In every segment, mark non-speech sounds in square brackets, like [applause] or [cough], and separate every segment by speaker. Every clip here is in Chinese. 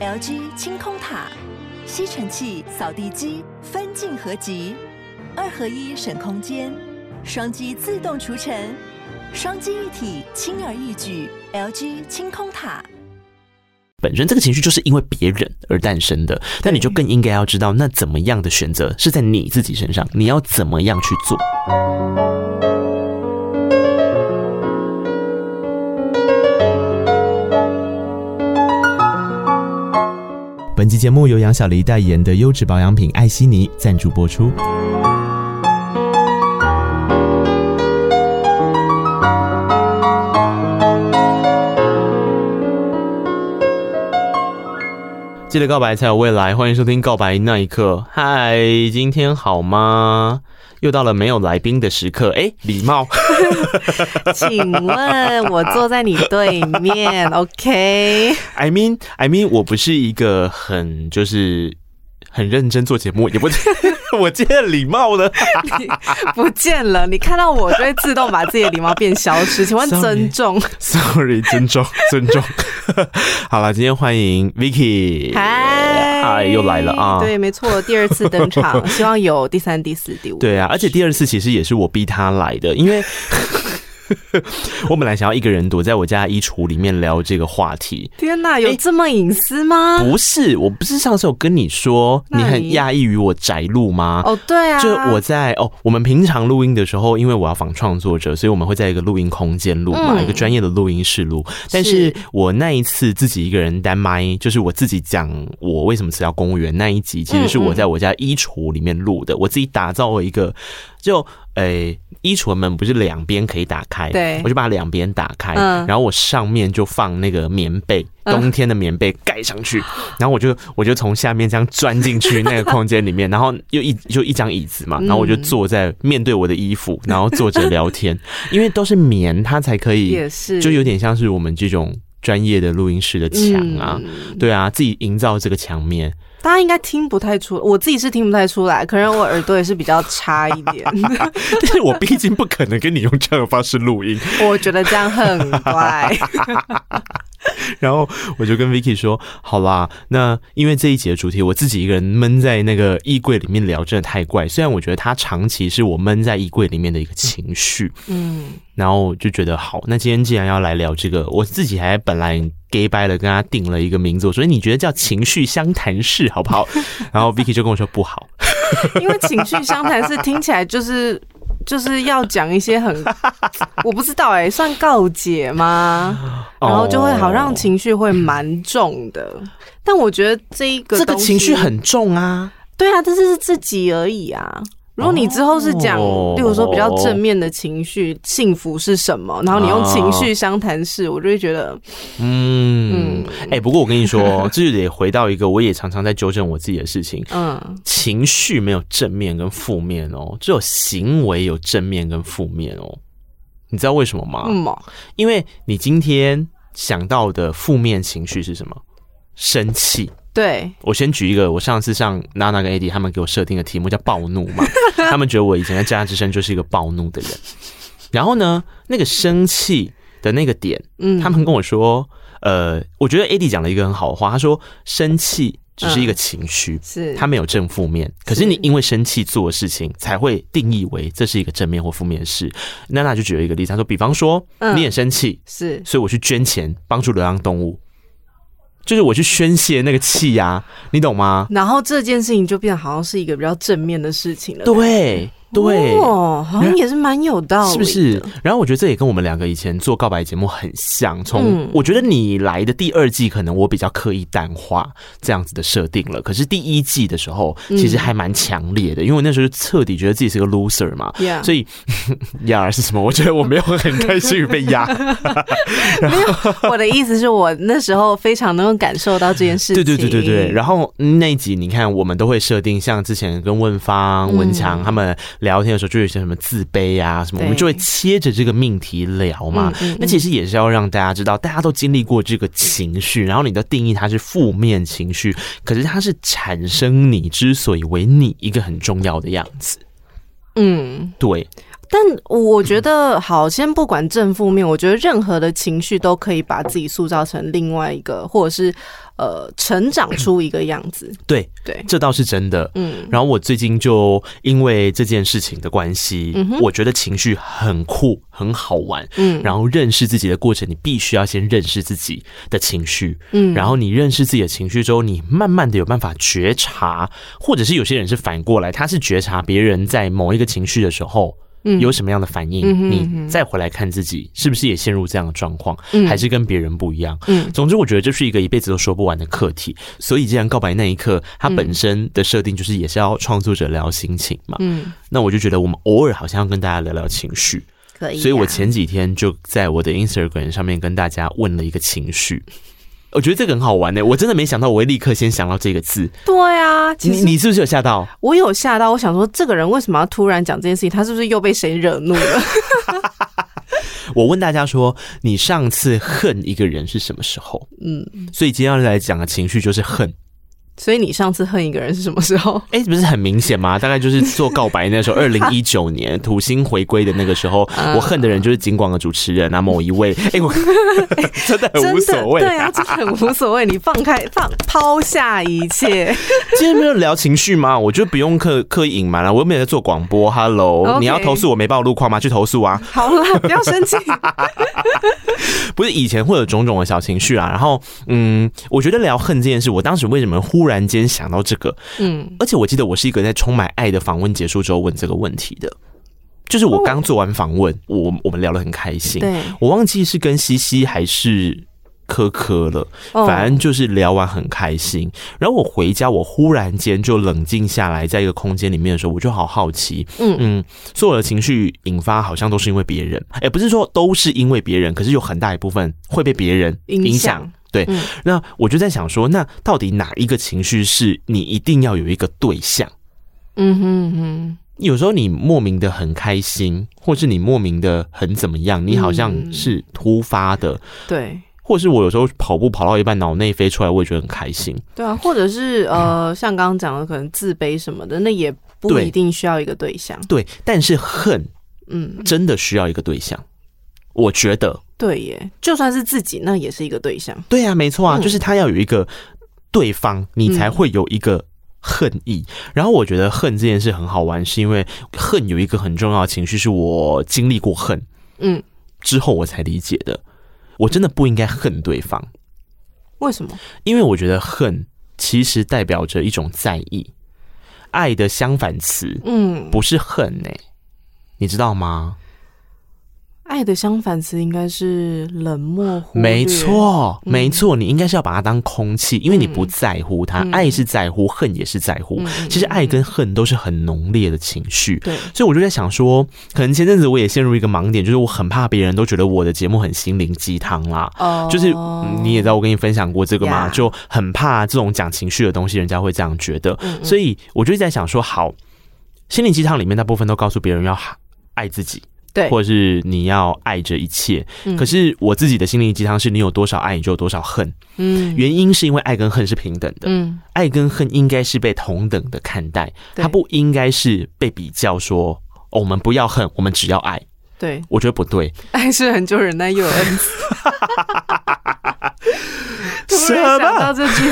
Speaker 1: LG 清空塔，吸尘器、扫地机分镜合集，二合一省空间，双击自动除尘，双击一体轻而易举。LG 清空塔。
Speaker 2: 本身这个情绪就是因为别人而诞生的，但你就更应该要知道，那怎么样的选择是在你自己身上，你要怎么样去做。本期节目由杨小黎代言的优质保养品艾希尼赞助播出。记得告白才有未来，欢迎收听《告白那一刻》。嗨，今天好吗？又到了没有来宾的时刻。哎，礼貌。[laughs]
Speaker 3: 请问我坐在你对面？[laughs] OK？I
Speaker 2: mean，I mean，我不是一个很就是。很认真做节目，也不见 [laughs] 我今天的礼貌的，[laughs]
Speaker 3: 不见了。你看到我就会自动把自己的礼貌变消失。请问尊重
Speaker 2: ？Sorry，尊重，[laughs] 尊重。好了，今天欢迎 Vicky，
Speaker 3: 嗨，
Speaker 2: 嗨，又来了啊！
Speaker 3: 对，没错，第二次登场，希望有第三、第四、第五。
Speaker 2: 对啊，而且第二次其实也是我逼他来的，因为。[laughs] 我本来想要一个人躲在我家衣橱里面聊这个话题。
Speaker 3: 天哪，有这么隐私吗？
Speaker 2: 不是，我不是上次有跟你说你很讶异于我宅录吗？
Speaker 3: 哦，对啊，
Speaker 2: 就我在哦，我们平常录音的时候，因为我要仿创作者，所以我们会在一个录音空间录嘛，一个专业的录音室录。但是我那一次自己一个人单麦，就是我自己讲我为什么辞掉公务员那一集，其实是我在我家衣橱里面录的，我自己打造了一个就。诶、欸，衣橱门不是两边可以打开？
Speaker 3: 对，
Speaker 2: 我就把两边打开，
Speaker 3: 嗯，
Speaker 2: 然后我上面就放那个棉被，冬天的棉被盖上去，[laughs] 然后我就我就从下面这样钻进去那个空间里面，[laughs] 然后又一就一张椅子嘛，然后我就坐在面对我的衣服，然后坐着聊天，[laughs] 因为都是棉，它才可以，也是，就有点像是我们这种专业的录音室的墙啊，对啊，自己营造这个墙面。
Speaker 3: 大家应该听不太出，我自己是听不太出来，可能我耳朵也是比较差一点。[laughs]
Speaker 2: 但是我毕竟不可能跟你用这样的方式录音，
Speaker 3: 我觉得这样很怪。[laughs]
Speaker 2: 然后我就跟 Vicky 说：“好啦，那因为这一集的主题，我自己一个人闷在那个衣柜里面聊，真的太怪。虽然我觉得它长期是我闷在衣柜里面的一个情绪，嗯，然后就觉得好。那今天既然要来聊这个，我自己还本来 gay 掰了，跟他定了一个名字，所以你觉得叫情绪相谈室好不好？然后 Vicky 就跟我说不好，
Speaker 3: 因为情绪相谈室听起来就是。”就是要讲一些很，[laughs] 我不知道哎、欸，算告解吗？然后就会好像情绪会蛮重的，但我觉得这一个
Speaker 2: 这个情绪很重啊，
Speaker 3: 对啊，但是是自己而已啊。如果你之后是讲，例如说比较正面的情绪，幸福是什么？然后你用情绪相谈式，我就会觉得，
Speaker 2: 嗯嗯，哎，不过我跟你说，这就得回到一个，我也常常在纠正我自己的事情。嗯，情绪没有正面跟负面哦，只有行为有正面跟负面哦。你知道为什么吗？
Speaker 3: 嗯，
Speaker 2: 因为你今天想到的负面情绪是什么？生气。
Speaker 3: 对，
Speaker 2: 我先举一个，我上次上娜娜跟 AD 他们给我设定的题目叫暴怒嘛，[laughs] 他们觉得我以前在《家之声》就是一个暴怒的人。然后呢，那个生气的那个点，嗯，他们跟我说，呃，我觉得 AD 讲了一个很好的话，他说生气只是一个情绪，是它没有正负面，可是你因为生气做的事情才会定义为这是一个正面或负面的事。娜娜就举了一个例子，他说，比方说你也生气，是，所以我去捐钱帮助流浪动物。就是我去宣泄那个气呀，你懂吗？
Speaker 3: 然后这件事情就变得好像是一个比较正面的事情了。
Speaker 2: 对。对，
Speaker 3: 哦，好像也是蛮有道理，是不是？
Speaker 2: 然后我觉得这也跟我们两个以前做告白节目很像。从我觉得你来的第二季，可能我比较刻意淡化这样子的设定了。可是第一季的时候，其实还蛮强烈的，因为我那时候彻底觉得自己是个 loser 嘛。所以 [laughs] 压是什么？我觉得我没有很开心于被压。[laughs]
Speaker 3: 没有，我的意思是我那时候非常能够感受到这件事情。对
Speaker 2: 对对对对。然后那一集你看，我们都会设定像之前跟问方、文强他们。聊天的时候就有些什么自卑啊什么，我们就会切着这个命题聊嘛。那其实也是要让大家知道，大家都经历过这个情绪，然后你的定义它是负面情绪，可是它是产生你之所以为你一个很重要的样子。
Speaker 3: 嗯，
Speaker 2: 对。
Speaker 3: 但我觉得，好，先不管正负面，我觉得任何的情绪都可以把自己塑造成另外一个，或者是呃，成长出一个样子。[laughs]
Speaker 2: 对对，这倒是真的。嗯，然后我最近就因为这件事情的关系，嗯，我觉得情绪很酷，很好玩。嗯，然后认识自己的过程，你必须要先认识自己的情绪。嗯，然后你认识自己的情绪之后，你慢慢的有办法觉察，或者是有些人是反过来，他是觉察别人在某一个情绪的时候。有什么样的反应？嗯、你再回来看自己，是不是也陷入这样的状况？嗯、还是跟别人不一样？嗯，总之，我觉得这是一个一辈子都说不完的课题。所以，既然告白那一刻，它本身的设定就是也是要创作者聊心情嘛。嗯，那我就觉得我们偶尔好像要跟大家聊聊情绪，可以、啊。所以我前几天就在我的 Instagram 上面跟大家问了一个情绪。我觉得这个很好玩呢、欸，我真的没想到我会立刻先想到这个字。
Speaker 3: 对啊，其实
Speaker 2: 你你是不是有吓到？
Speaker 3: 我有吓到，我想说这个人为什么要突然讲这件事情？他是不是又被谁惹怒了？[laughs]
Speaker 2: 我问大家说，你上次恨一个人是什么时候？嗯，所以今天要来讲的情绪就是恨。
Speaker 3: 所以你上次恨一个人是什么时候？
Speaker 2: 哎、欸，不是很明显吗？大概就是做告白那时候，[laughs] 二零一九年土星回归的那个时候，我恨的人就是金广的主持人啊，某一位。哎、欸，我 [laughs] 真的很无所谓，
Speaker 3: 对啊，就是很无所谓。你放开放抛下一切。[laughs]
Speaker 2: 今天没有聊情绪吗？我就不用刻刻意隐瞒了。我又没有在做广播。Hello，Okay 你要投诉我没报路况吗？去投诉啊！
Speaker 3: 好了，不要生气。
Speaker 2: 不是以前会有种种的小情绪啊，然后嗯，我觉得聊恨这件事，我当时为什么忽然。突然间想到这个，嗯，而且我记得我是一个在充满爱的访问结束之后问这个问题的，就是我刚做完访问，我我们聊得很开心，对，我忘记是跟西西还是科科了，反正就是聊完很开心。然后我回家，我忽然间就冷静下来，在一个空间里面的时候，我就好好奇，嗯。嗯，所有的情绪引发好像都是因为别人，哎，不是说都是因为别人，可是有很大一部分会被别人影响。对，嗯、那我就在想说，那到底哪一个情绪是你一定要有一个对象？嗯哼哼，有时候你莫名的很开心，或是你莫名的很怎么样，你好像是突发的，嗯、对，或是我有时候跑步跑到一半，脑内飞出来，我也觉得很开心。对啊，或者是呃，像刚刚讲的，可能自卑什么的，那也不一定需要一个对象。对，对，但是恨，嗯，真的需要一个对象。我觉得对耶，就算是自己，那也是一个对象。对啊，没错啊，就是他要有一个对方，你才会有一个恨意。然后我觉得恨这件事很好玩，是因为恨有一个很重要的情绪，是我经历过恨，嗯，之后我才理解的。我真的不应该恨对方，为什么？因为我觉得恨其实代表着一种在意，爱的相反词，嗯，不是恨欸，你知道吗？爱的相反词应该是冷漠。没错，没错，你应该是要把它当空气，因为你不在乎它。爱是在乎，恨也是在乎。其实爱跟恨都是很浓烈的情绪。对，所以我就在想说，可能前阵子我也陷入一个盲点，就是我很怕别人都觉得我的节目很心灵鸡汤啦。哦，就是你也知道，我跟你分享过这个嘛，就很怕这种讲情绪的东西，人家会这样觉得。所以我就在想说，好，心灵鸡汤里面大部分都告诉别人要爱自己。对，或者是你要爱着一切，嗯、可是我自己的心灵鸡汤是你有多少爱，你就有多少恨。嗯，原因是因为爱跟恨是平等的，嗯，爱跟恨应该是被同等的看待，它不应该是被比较说，哦，我们不要恨，我们只要爱。对，我觉得不对，[laughs] 爱是很久忍耐又有恩慈。[laughs] [laughs] 突然想到这句，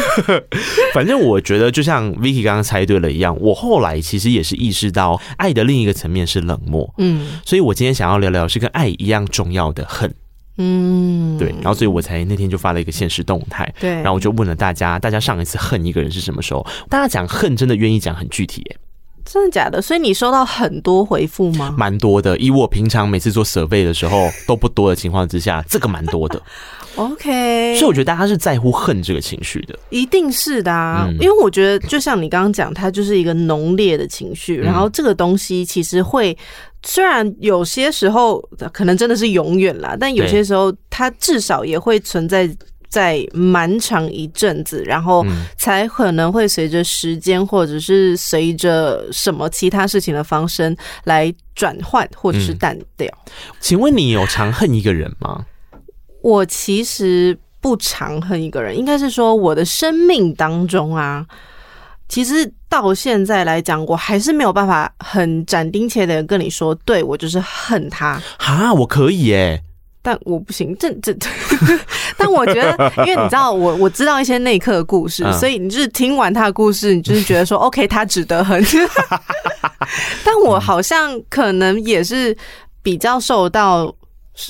Speaker 2: [laughs] 反正我觉得就像 Vicky 刚刚猜对了一样，我后来其实也是意识到，爱的另一个层面是冷漠。嗯，所以我今天想要聊聊是跟爱一样重要的恨。嗯，对，然后所以我才那天就发了一个现实动态，对，然后我就问了大家，大家上一次恨一个人是什么时候？大家讲恨真的愿意讲很具体耶。真的假的？所以你收到很多回复吗？蛮多的，以我平常每次做 survey 的时候都不多的情况之下，这个蛮多的。[laughs] OK，所以我觉得大家是在乎恨这个情绪的，一定是的啊。嗯、因为我觉得就像你刚刚讲，它就是一个浓烈的情绪，嗯、然后这个东西其实会，虽然有些时候可能真的是永远啦，但有些时候它至少也会存在。在蛮长一阵子，然后才可能会随着时间，或者是随着什么其他事情的发生来转换，或者是淡掉。嗯。请问你有常恨一个人吗？我其实不常恨一个人，应该是说我的生命当中啊，
Speaker 3: 其实到现在来讲，我还是没有办法很斩钉截铁的跟你说，对，我就是恨他。
Speaker 2: 哈，我可以耶。
Speaker 3: 但我不行，这这，[laughs] 但我觉得，因为你知道，我我知道一些内克的故事，嗯、所以你就是听完他的故事，你就是觉得说，[laughs] OK，他值得恨。[laughs] 但我好像可能也是比较受到，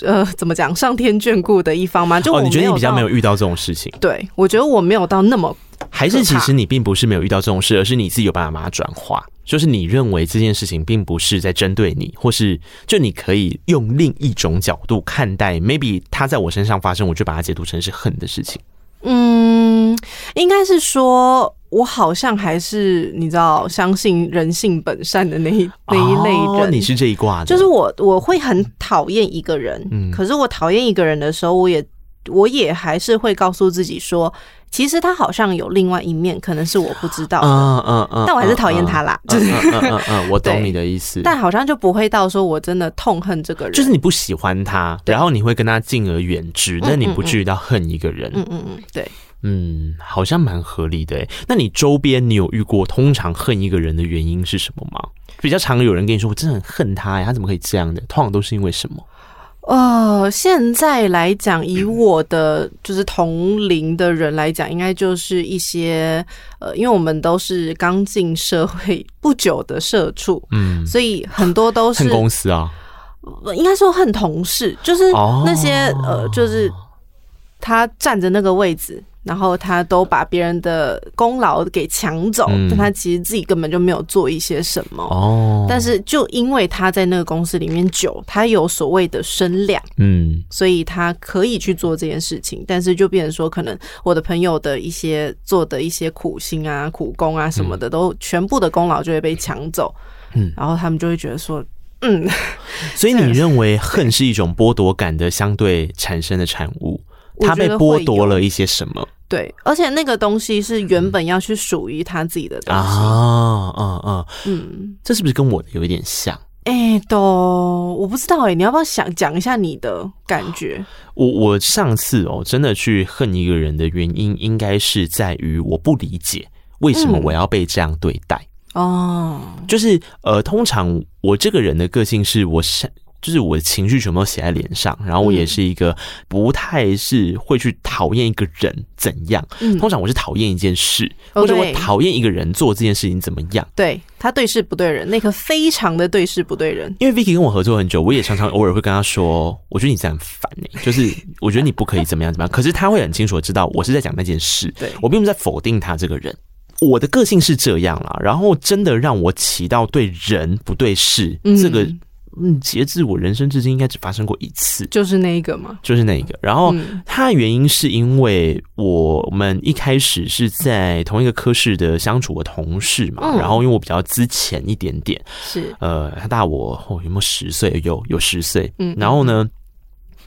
Speaker 3: 呃，怎么讲，上天眷顾的一方吗？就我、哦、
Speaker 2: 你觉得你比较没有遇到这种事情？
Speaker 3: 对，我觉得我没有到那么，
Speaker 2: 还是其实你并不是没有遇到这种事，而是你自己有办法把它转化。就是你认为这件事情并不是在针对你，或是就你可以用另一种角度看待，maybe 他在我身上发生，我就把它解读成是恨的事情。
Speaker 3: 嗯，应该是说，我好像还是你知道，相信人性本善的那一那一类人。
Speaker 2: 哦，你是这一卦的，
Speaker 3: 就是我我会很讨厌一个人，嗯，可是我讨厌一个人的时候，我也我也还是会告诉自己说。其实他好像有另外一面，可能是我不知道的，嗯嗯嗯，但我还是讨厌他啦。就是
Speaker 2: 嗯嗯嗯，我懂你的意思。
Speaker 3: 但好像就不会到说我真的痛恨这个人，
Speaker 2: 就是你不喜欢他，然后你会跟他敬而远之，但你不至于到恨一个人。嗯嗯嗯，对，嗯，好像蛮合理的。那你周边你有遇过通常恨一个人的原因是什么吗？比较常有人跟你说我真的很恨他呀，他怎么可以这样的？通常都是因为什么？
Speaker 3: 呃，现在来讲，以我的就是同龄的人来讲，应该就是一些呃，因为我们都是刚进社会不久的社畜，嗯，所以很多都是
Speaker 2: 恨公司啊，
Speaker 3: 应该说恨同事，就是那些、哦、呃，就是他站着那个位置。然后他都把别人的功劳给抢走，嗯、但他其实自己根本就没有做一些什么。哦，但是就因为他在那个公司里面久，他有所谓的声量，嗯，所以他可以去做这件事情。但是就变成说，可能我的朋友的一些做的一些苦心啊、苦功啊什么的，嗯、都全部的功劳就会被抢走。嗯，然后他们就会觉得说，嗯，
Speaker 2: 所以你 [laughs] 认为恨是一种剥夺感的相对产生的产物？他被剥夺了一些什么？
Speaker 3: 对，而且那个东西是原本要去属于他自己的东西啊，
Speaker 2: 嗯嗯嗯，嗯，这是不是跟我的有一点像？
Speaker 3: 哎、欸，都我不知道哎、欸，你要不要想讲一下你的感觉？
Speaker 2: 我我上次哦，真的去恨一个人的原因，应该是在于我不理解为什么我要被这样对待哦。嗯、就是呃，通常我这个人的个性是我是。就是我的情绪全部都写在脸上，然后我也是一个不太是会去讨厌一个人怎样，嗯，通常我是讨厌一件事，或者我讨厌一个人做这件事情怎么样，
Speaker 3: 对，他对事不对人，那个非常的对事不对人。
Speaker 2: 因为 Vicky 跟我合作很久，我也常常偶尔会跟他说，我觉得你这样很烦欸，就是我觉得你不可以怎么样怎么样，可是他会很清楚的知道我是在讲那件事，对，我并不是在否定他这个人，我的个性是这样啦，然后真的让我起到对人不对事这个。嗯，截至我人生至今，应该只发生过一次，
Speaker 3: 就是那一个嘛，
Speaker 2: 就是那一个。然后，它的原因是因为我们一开始是在同一个科室的相处的同事嘛。嗯、然后，因为我比较资浅一点点，是呃，他大我哦，有没有十岁？有有十岁。嗯，然后呢？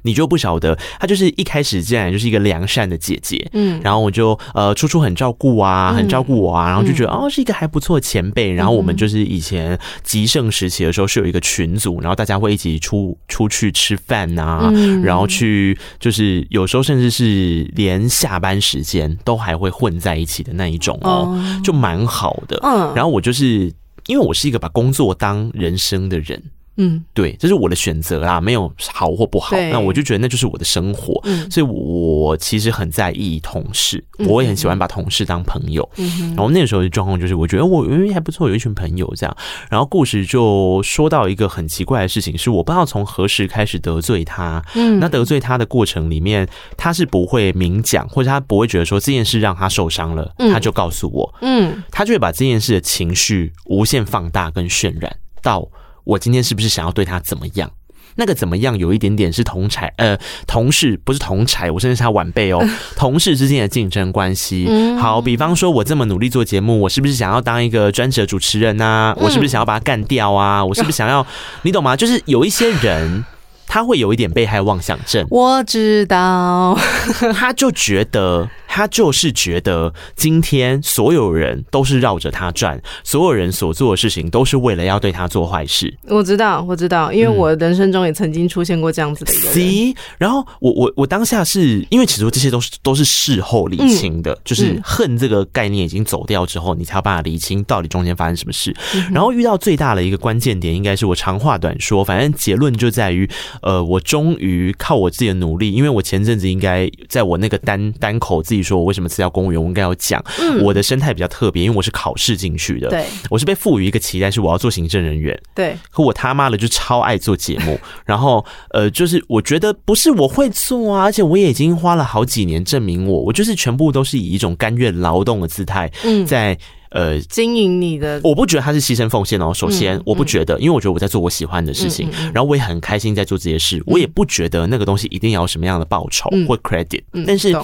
Speaker 2: 你就不晓得，她就是一开始进来就是一个良善的姐姐，嗯，然后我就呃处处很照顾啊，很照顾我啊，然后就觉得哦是一个还不错的前辈，然后我们就是以前极盛时期的时候是有一个群组，然后大家会一起出出去吃饭呐，然后去就是有时候甚至是连下班时间都还会混在一起的那一种哦，就蛮好的，嗯，然后我就是因为我是一个把工作当人生的人。嗯，对，这是我的选择啦，没有好或不好。那我就觉得那就是我的生活，嗯、所以我其实很在意同事，嗯、我也很喜欢把同事当朋友。嗯、然后那个时候的状况就是，我觉得我因为还不错，有一群朋友这样。然后故事就说到一个很奇怪的事情，是我不知道从何时开始得罪他。嗯，那得罪他的过程里面，他是不会明讲，或者他不会觉得说这件事让他受伤了，他就告诉我。嗯，他就会把这件事的情绪无限放大跟渲染到。我今天是不是想要对他怎么样？那个怎么样有一点点是同才呃同事，不是同才，我甚至是他晚辈哦。[laughs] 同事之间的竞争关系，好，比方说我这么努力做节目，我是不是想要当一个专职的主持人啊？我是不是想要把他干掉啊？我是不是想要，你懂吗？[laughs] 就是有一些人。他会有一点被害妄想症，
Speaker 3: 我知道，[laughs]
Speaker 2: 他就觉得他就是觉得今天所有人都是绕着他转，所有人所做的事情都是为了要对他做坏事。
Speaker 3: 我知道，我知道，因为我人生中也曾经出现过这样子的一个人。
Speaker 2: C，然后我我我当下是因为其实这些都是都是事后理清的，就是恨这个概念已经走掉之后，你才有办法理清到底中间发生什么事。然后遇到最大的一个关键点，应该是我长话短说，反正结论就在于，呃，我终于靠我自己的努力，因为我前阵子应该在我那个单单口自己说我为什么辞掉公务员，我应该要讲，我的生态比较特别，因为我是考试进去的，对，我是被赋予一个期待，是我要做行政人员，对，可我他妈的就超爱做节目，[laughs] 然后呃，就是我觉得不是我会做啊，而且我也已经花了好几年证明我，我就是全部都是以一种甘愿劳动的姿态，在。呃，
Speaker 3: 经营你的，
Speaker 2: 我不觉得他是牺牲奉献哦。首先，我不觉得，因为我觉得我在做我喜欢的事情，然后我也很开心在做这些事。我也不觉得那个东西一定要有什么样的报酬或 credit。但是，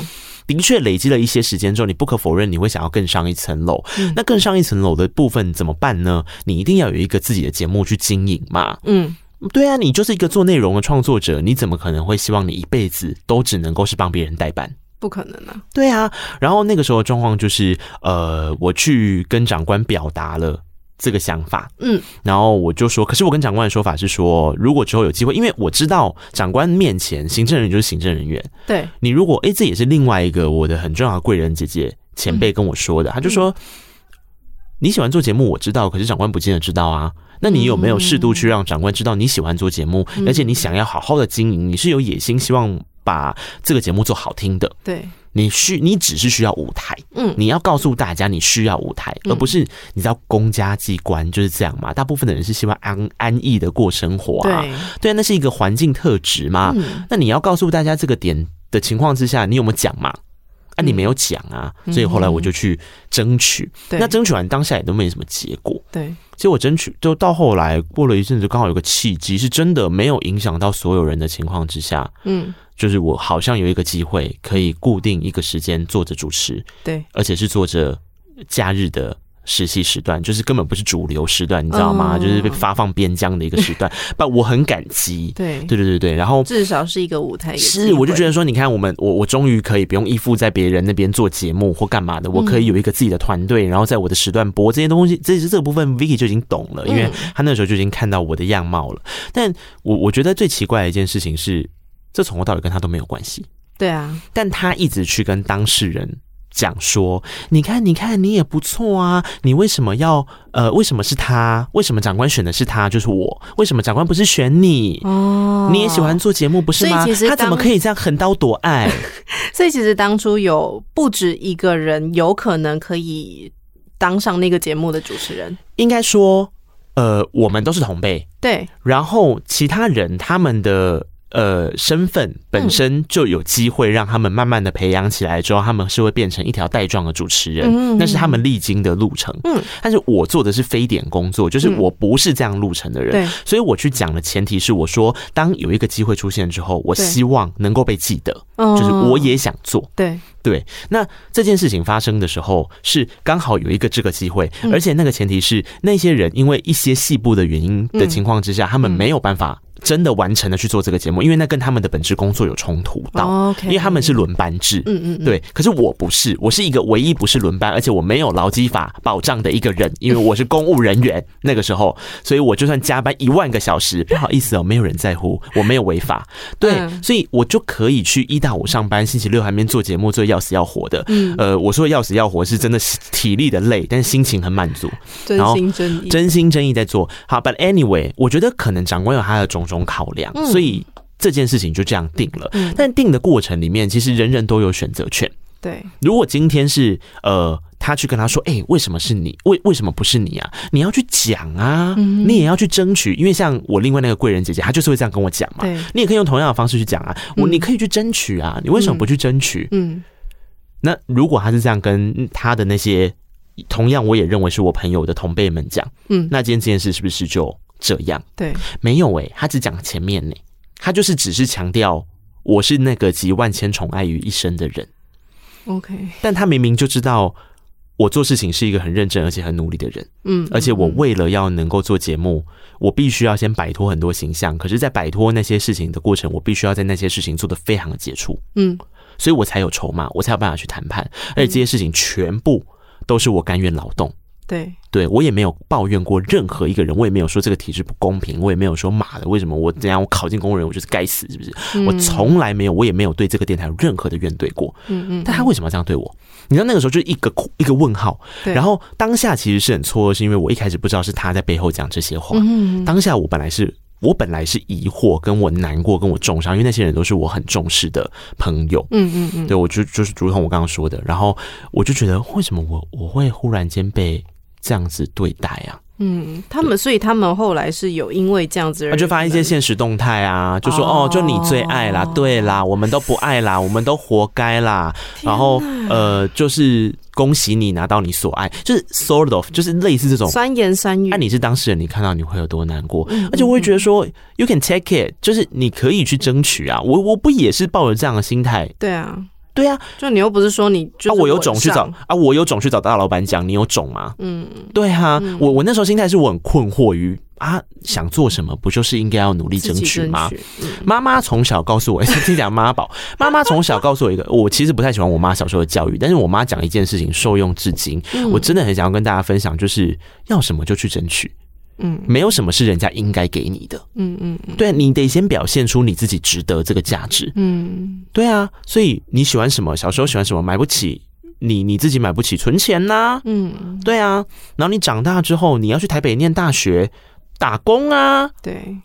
Speaker 2: 的确累积了一些时间之后，你不可否认你会想要更上一层楼。那更上一层楼的部分怎么办呢？你一定要有一个自己的节目去经营嘛。嗯，对啊，你就是一个做内容的创作者，你怎么可能会希望你一辈子都只能够是帮别人代班？
Speaker 3: 不可能啊！
Speaker 2: 对啊，然后那个时候状况就是，呃，我去跟长官表达了这个想法，嗯，然后我就说，可是我跟长官的说法是说，如果之后有机会，因为我知道长官面前行政人员就是行政人员，对，你如果哎，这也是另外一个我的很重要的贵人姐姐前辈跟我说的，嗯、他就说、嗯、你喜欢做节目，我知道，可是长官不见得知道啊。那你有没有适度去让长官知道你喜欢做节目，嗯、而且你想要好好的经营，你是有野心，希望。把这个节目做好听的，对，你需你只是需要舞台，嗯，你要告诉大家你需要舞台，而不是你知道公家机关就是这样嘛？大部分的人是希望安安逸的过生活啊，对，对，那是一个环境特质嘛。那你要告诉大家这个点的情况之下，你有没有讲嘛？啊，你没有讲啊，所以后来我就去争取，那争取完当下也都没什么结果，对。其实我争取，就到后来过了一阵子，刚好有个契机，是真的没有影响到所有人的情况之下，嗯。就是我好像有一个机会可以固定一个时间坐着主持，对，而且是坐着假日的实习时段，就是根本不是主流时段，你知道吗？就是被发放边疆的一个时段，[laughs] 但我很感激，对，对对对对。然后
Speaker 3: 至少是一个舞台，
Speaker 2: 是我就觉得说，你看我们我我终于可以不用依附在别人那边做节目或干嘛的，我可以有一个自己的团队，然后在我的时段播这些东西。这是这个部分，Vicky 就已经懂了，因为他那时候就已经看到我的样貌了。但我我觉得最奇怪的一件事情是。这从头到尾跟他都没有关系，
Speaker 3: 对啊，
Speaker 2: 但他一直去跟当事人讲说：“你看，你看，你也不错啊，你为什么要呃，为什么是他？为什么长官选的是他？就是我？为什么长官不是选你？哦，你也喜欢做节目不是吗？他怎么可以这样横刀夺爱？[laughs]
Speaker 3: 所以其实当初有不止一个人有可能可以当上那个节目的主持人，
Speaker 2: 应该说，呃，我们都是同辈，
Speaker 3: 对，
Speaker 2: 然后其他人他们的。呃，身份本身就有机会让他们慢慢的培养起来之后，他们是会变成一条带状的主持人，那是他们历经的路程。嗯，但是我做的是非典工作，就是我不是这样路程的人，对，所以我去讲的前提是，我说当有一个机会出现之后，我希望能够被记得，就是我也想做。对。对，那这件事情发生的时候，是刚好有一个这个机会，而且那个前提是那些人因为一些细部的原因的情况之下，他们没有办法。真的完成了去做这个节目，因为那跟他们的本职工作有冲突到，因为他们是轮班制，嗯嗯，对。可是我不是，我是一个唯一不是轮班，而且我没有劳基法保障的一个人，因为我是公务人员。那个时候，所以我就算加班一万个小时，不好意思哦，没有人在乎，我没有违法，[laughs] 对，所以我就可以去一到五上班，星期六还没做节目，做要死要活的。嗯，呃，我说要死要活是真的体力的累，但是心情很满足，
Speaker 3: 真心真意，
Speaker 2: 真心真意在做。好，But anyway，我觉得可能长官有他的种种考量，所以这件事情就这样定了。但定的过程里面，其实人人都有选择权。对，如果今天是呃，他去跟他说，哎，为什么是你？为为什么不是你啊？你要去讲啊，你也要去争取。因为像我另外那个贵人姐姐，她就是会这样跟我讲嘛。你也可以用同样的方式去讲啊。我你可以去争取啊，你为什么不去争取？嗯，那如果他是这样跟他的那些同样我也认为是我朋友的同辈们讲，嗯，那今天这件事是不是就？这样对，没有诶、欸，他只讲前面呢、欸，他就是只是强调我是那个集万千宠爱于一身的人。OK，但他明明就知道我做事情是一个很认真而且很努力的人，
Speaker 3: 嗯，
Speaker 2: 而且我为了要能够做节目，我必须要先摆脱很多形象。可是，在摆脱那些事情的过程，我必须要在那些事情做的非常的杰出，
Speaker 3: 嗯，
Speaker 2: 所以我才有筹码，我才有办法去谈判。而且这些事情全部都是我甘愿劳动。
Speaker 3: 对，
Speaker 2: 对我也没有抱怨过任何一个人，我也没有说这个体制不公平，我也没有说妈的为什么我怎样我考进公务员我就是该死，是不是？
Speaker 3: 嗯、
Speaker 2: 我从来没有，我也没有对这个电台有任何的怨怼过。
Speaker 3: 嗯嗯，
Speaker 2: 但他为什么要这样对我？你知道那个时候就是一个一个问
Speaker 3: 号。
Speaker 2: 然后当下其实是很错愕，是因为我一开始不知道是他在背后讲这些话。
Speaker 3: 嗯，
Speaker 2: 当下我本来是我本来是疑惑，跟我难过，跟我重伤，因为那些人都是我很重视的朋友。
Speaker 3: 嗯嗯嗯，
Speaker 2: 对我就就是如同我刚刚说的，然后我就觉得为什么我我会忽然间被。这样子对待啊，
Speaker 3: 嗯，他们所以他们后来是有因为这样子，
Speaker 2: 他就发一些现实动态啊，就说哦，哦，就你最爱啦，对啦，我们都不爱啦，我们都活该啦，然后呃，就是恭喜你拿到你所爱，就是 sort of，就是类似这种
Speaker 3: 酸言酸语。
Speaker 2: 那你是当事人，你看到你会有多难过？
Speaker 3: 嗯，
Speaker 2: 而且我会觉得说，you can take it，就是你可以去争取啊，我我不也是抱着这样的心态？
Speaker 3: 对啊。
Speaker 2: 对啊，
Speaker 3: 就你又不是说你就啊，
Speaker 2: 我有种去找啊，我有种去找大老板讲，你有种吗？
Speaker 3: 嗯，
Speaker 2: 对啊，嗯、我我那时候心态是我很困惑于啊，想做什么不就是应该要努力争取吗？妈妈从小告诉我，听讲妈宝，妈妈从小告诉我一个，我其实不太喜欢我妈小时候的教育，但是我妈讲一件事情受用至今，嗯、我真的很想要跟大家分享，就是要什么就去争取。嗯，没有什么是人家应该给你的。嗯嗯，对，你得先表现出你自己值得这个价值。嗯，对啊，所以你喜欢什么？小时候喜欢什么？买不起，你你自己买不起，存钱呐。嗯，对啊，然后你长大之后，你要去台北念大学，打工啊。
Speaker 3: 对。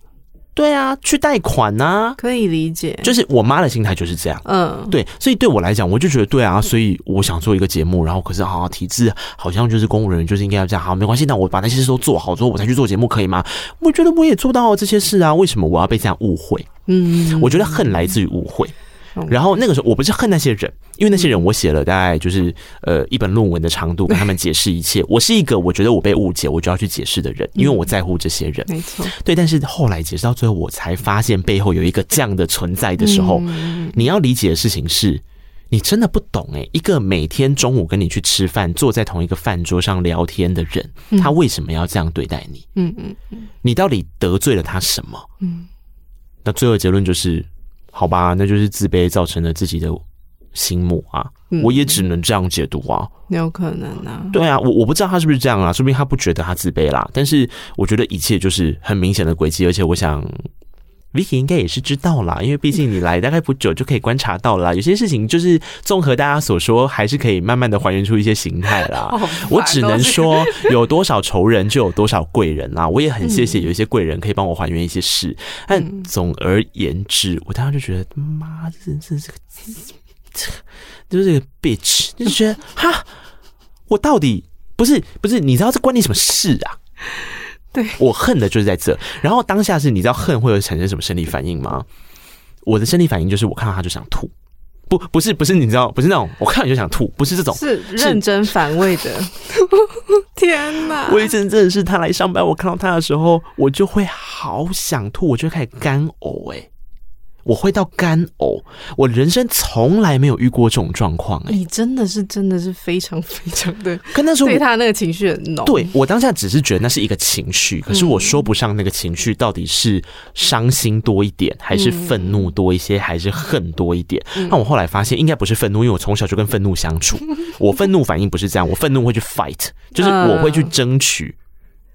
Speaker 2: 对啊，去贷款啊，
Speaker 3: 可以理解。
Speaker 2: 就是我妈的心态就是这样，嗯，对，所以对我来讲，我就觉得对啊，所以我想做一个节目，然后可是好好体制好像就是公务人员就是应该要这样，好没关系，那我把那些事都做好之后，我才去做节目，可以吗？我觉得我也做到了这些事啊，为什么我要被这样误会？嗯，我觉得恨来自于误会。然后那个时候，我不是恨那些人，因为那些人我写了大概就是呃一本论文的长度，跟他们 [laughs] 解释一切。我是一个我觉得我被误解，我就要去解释的人，因为我在乎这些人。没错，对。但是后来解释到最后，我才发现背后有一个这样的存在的时候，你要理解的事情是，你真的不懂诶，一个每天中午跟你去吃饭，坐在同一个饭桌上聊天的人，他为什么要这样对待你？嗯嗯嗯，你到底得罪了他什么？嗯，那最后结论就是。好吧，那就是自卑造成了自己的心魔啊！嗯、我也只能这样解读啊，
Speaker 3: 有可能啊。
Speaker 2: 对啊，我我不知道他是不是这样啊，说不定他不觉得他自卑啦。但是我觉得一切就是很明显的轨迹，而且我想。Vicky 应该也是知道啦，因为毕竟你来大概不久就可以观察到啦。[laughs] 有些事情就是综合大家所说，还是可以慢慢的还原出一些形态啦。我只能说，有多少仇人就有多少 [laughs] 贵人啦。我也很谢谢有一些贵人可以帮我还原一些事。但总而言之，我当时就觉得，妈的，这这这个这就是这个 bitch，就觉得哈，我到底不是不是，你知道这关你什么事啊？
Speaker 3: 对，
Speaker 2: 我恨的就是在这，然后当下是你知道恨会有产生什么生理反应吗？我的生理反应就是我看到他就想吐，不不是不是你知道不是那种我看到你就想吐，不是这种，
Speaker 3: 是认真反胃的。天哪！
Speaker 2: 我以前真的是他来上班，我看到他的时候，我就会好想吐，我就开始干呕哎。我会到干呕，我人生从来没有遇过这种状况。哎，
Speaker 3: 你真的是真的是非常非常的，
Speaker 2: 跟那时候
Speaker 3: 对他那个情绪很浓。
Speaker 2: 对，我当下只是觉得那是一个情绪，可是我说不上那个情绪到底是伤心多一点，还是愤怒多一些，还是恨多一点。那我后来发现应该不是愤怒，因为我从小就跟愤怒相处。我愤怒反应不是这样，我愤怒会去 fight，就是我会去争取。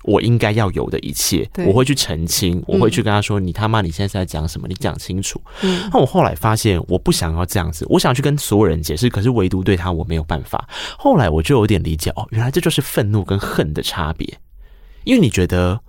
Speaker 2: 我应该要有的一切，我会去澄清，我会去跟他说：“你他妈，你现在是在讲什么？你讲清楚。”嗯，那我后来发现，我不想要这样子，我想去跟所有人解释，可是唯独对他我没有办法。后来我就有点理解，哦，原来这就是愤怒跟恨的差别。因为你觉得